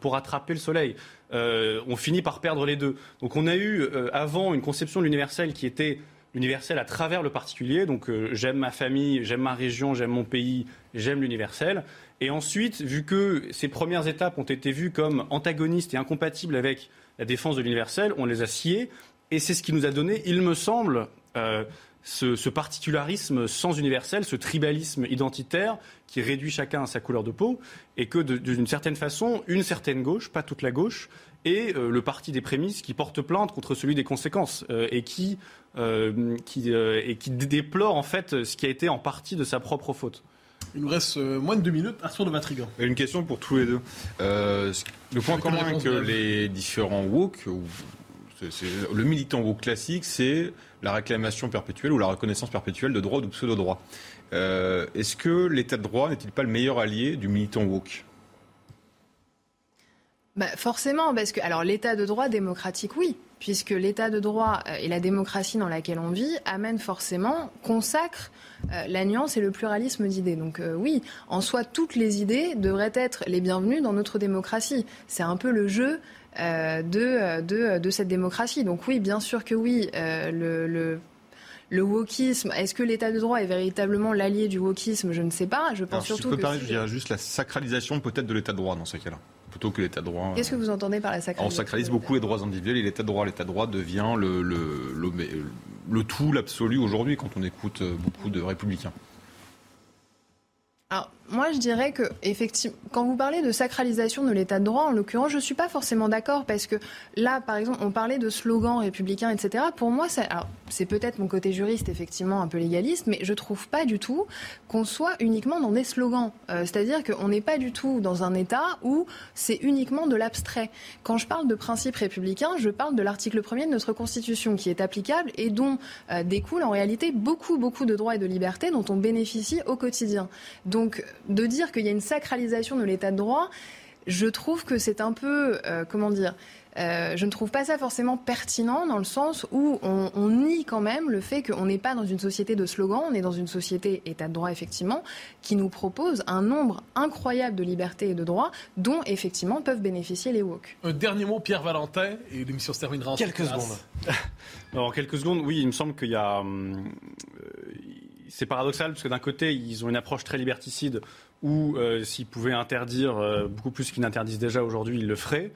pour attraper le soleil. on finit par perdre les deux. Donc on a eu avant une conception de l'universel qui était l'universel à travers le particulier. Donc j'aime ma famille, j'aime ma région, j'aime mon pays, j'aime l'universel. Et ensuite, vu que ces premières étapes ont été vues comme antagonistes et incompatibles avec la défense de l'universel, on les a sciées. Et c'est ce qui nous a donné, il me semble, euh, ce, particularisme sans universel, ce tribalisme identitaire qui réduit chacun à sa couleur de peau, et que d'une certaine façon, une certaine gauche, pas toute la gauche, est euh, le parti des prémices qui porte plainte contre celui des conséquences euh, et qui, qui, et qui déplore en fait ce qui a été en partie de sa propre faute. Il nous reste euh, moins de deux minutes. Arthur de Matrigan. Une question pour tous les deux. Euh, le point commun que les différents woke, le militant woke classique, c'est la réclamation perpétuelle ou la reconnaissance perpétuelle de droits ou de pseudo-droits. Euh, est-ce que l'état de droit n'est-il pas le meilleur allié du militant woke? Bah Forcément, parce que alors l'état de droit démocratique, oui, puisque l'état de droit euh, et la démocratie dans laquelle on vit amènent forcément, consacrent euh, la nuance et le pluralisme d'idées. Donc oui, en soi, toutes les idées devraient être les bienvenues dans notre démocratie. C'est un peu le jeu de, de, de, cette démocratie. Donc oui, bien sûr que oui, le, le le wokisme, est-ce que l'état de droit est véritablement l'allié du wokisme? Je ne sais pas. Je pense surtout je peux que. je dirais juste la sacralisation peut-être de l'état de droit dans ces cas-là plutôt que l'état de droit. Qu'est-ce que vous entendez par la sacralisation On sacralise beaucoup les droits individuels et l'état de droit. L'état de droit devient le, le, le, le tout, l'absolu aujourd'hui quand on écoute beaucoup de républicains. Alors, moi, je dirais que, effectivement, quand vous parlez de sacralisation de l'état de droit, en l'occurrence, je ne suis pas forcément d'accord parce que là, par exemple, on parlait de slogans républicains, etc. Pour moi, c'est peut-être mon côté juriste, effectivement, un peu légaliste, mais je ne trouve pas du tout qu'on soit uniquement dans des slogans. Euh, c'est-à-dire qu'on n'est pas du tout dans un État où c'est uniquement de l'abstrait. Quand je parle de principes républicains, je parle de l'article 1er de notre Constitution qui est applicable et dont euh, découlent en réalité beaucoup, beaucoup de droits et de libertés dont on bénéficie au quotidien. Donc, de dire qu'il y a une sacralisation de l'état de droit, je trouve que c'est un peu, euh, comment dire, euh, je ne trouve pas ça forcément pertinent dans le sens où on, nie quand même le fait qu'on n'est pas dans une société de slogans, on est dans une société état de droit effectivement, qui nous propose un nombre incroyable de libertés et de droits dont effectivement peuvent bénéficier les woke. Un dernier mot, Pierre Valentin, et l'émission se terminera en quelques secondes. en quelques secondes, oui, il me semble qu'il y a. Hum, c'est paradoxal parce que d'un côté, ils ont une approche très liberticide où euh, s'ils pouvaient interdire euh, beaucoup plus qu'ils n'interdisent déjà aujourd'hui, ils le feraient.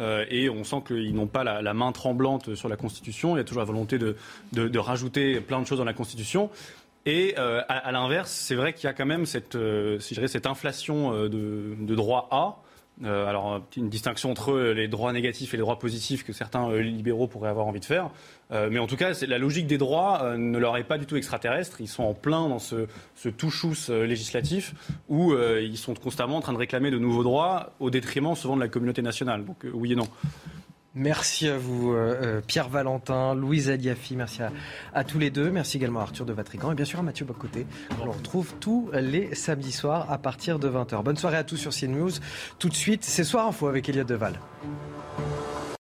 Euh, et on sent qu'ils n'ont pas la, main tremblante sur la Constitution. Il y a toujours la volonté de, de, rajouter plein de choses dans la Constitution. Et à, l'inverse, c'est vrai qu'il y a quand même cette, si cette inflation de, de droit A euh, alors, une distinction entre les droits négatifs et les droits positifs que certains euh, libéraux pourraient avoir envie de faire. Euh, mais en tout cas, la logique des droits ne leur est pas du tout extraterrestre. Ils sont en plein dans ce, ce touchous législatif où ils sont constamment en train de réclamer de nouveaux droits au détriment souvent de la communauté nationale. Donc, oui et non. Merci à vous, euh, euh, Pierre Valentin, Louise Aliafi. Merci à, tous les deux. Merci également à Arthur de Vatrigan et bien sûr à Mathieu Bocoté. On le retrouve tous les samedis soirs à partir de 20h. Bonne soirée à tous sur CNews. Tout de suite, c'est Soir Info avec Elliot Deval.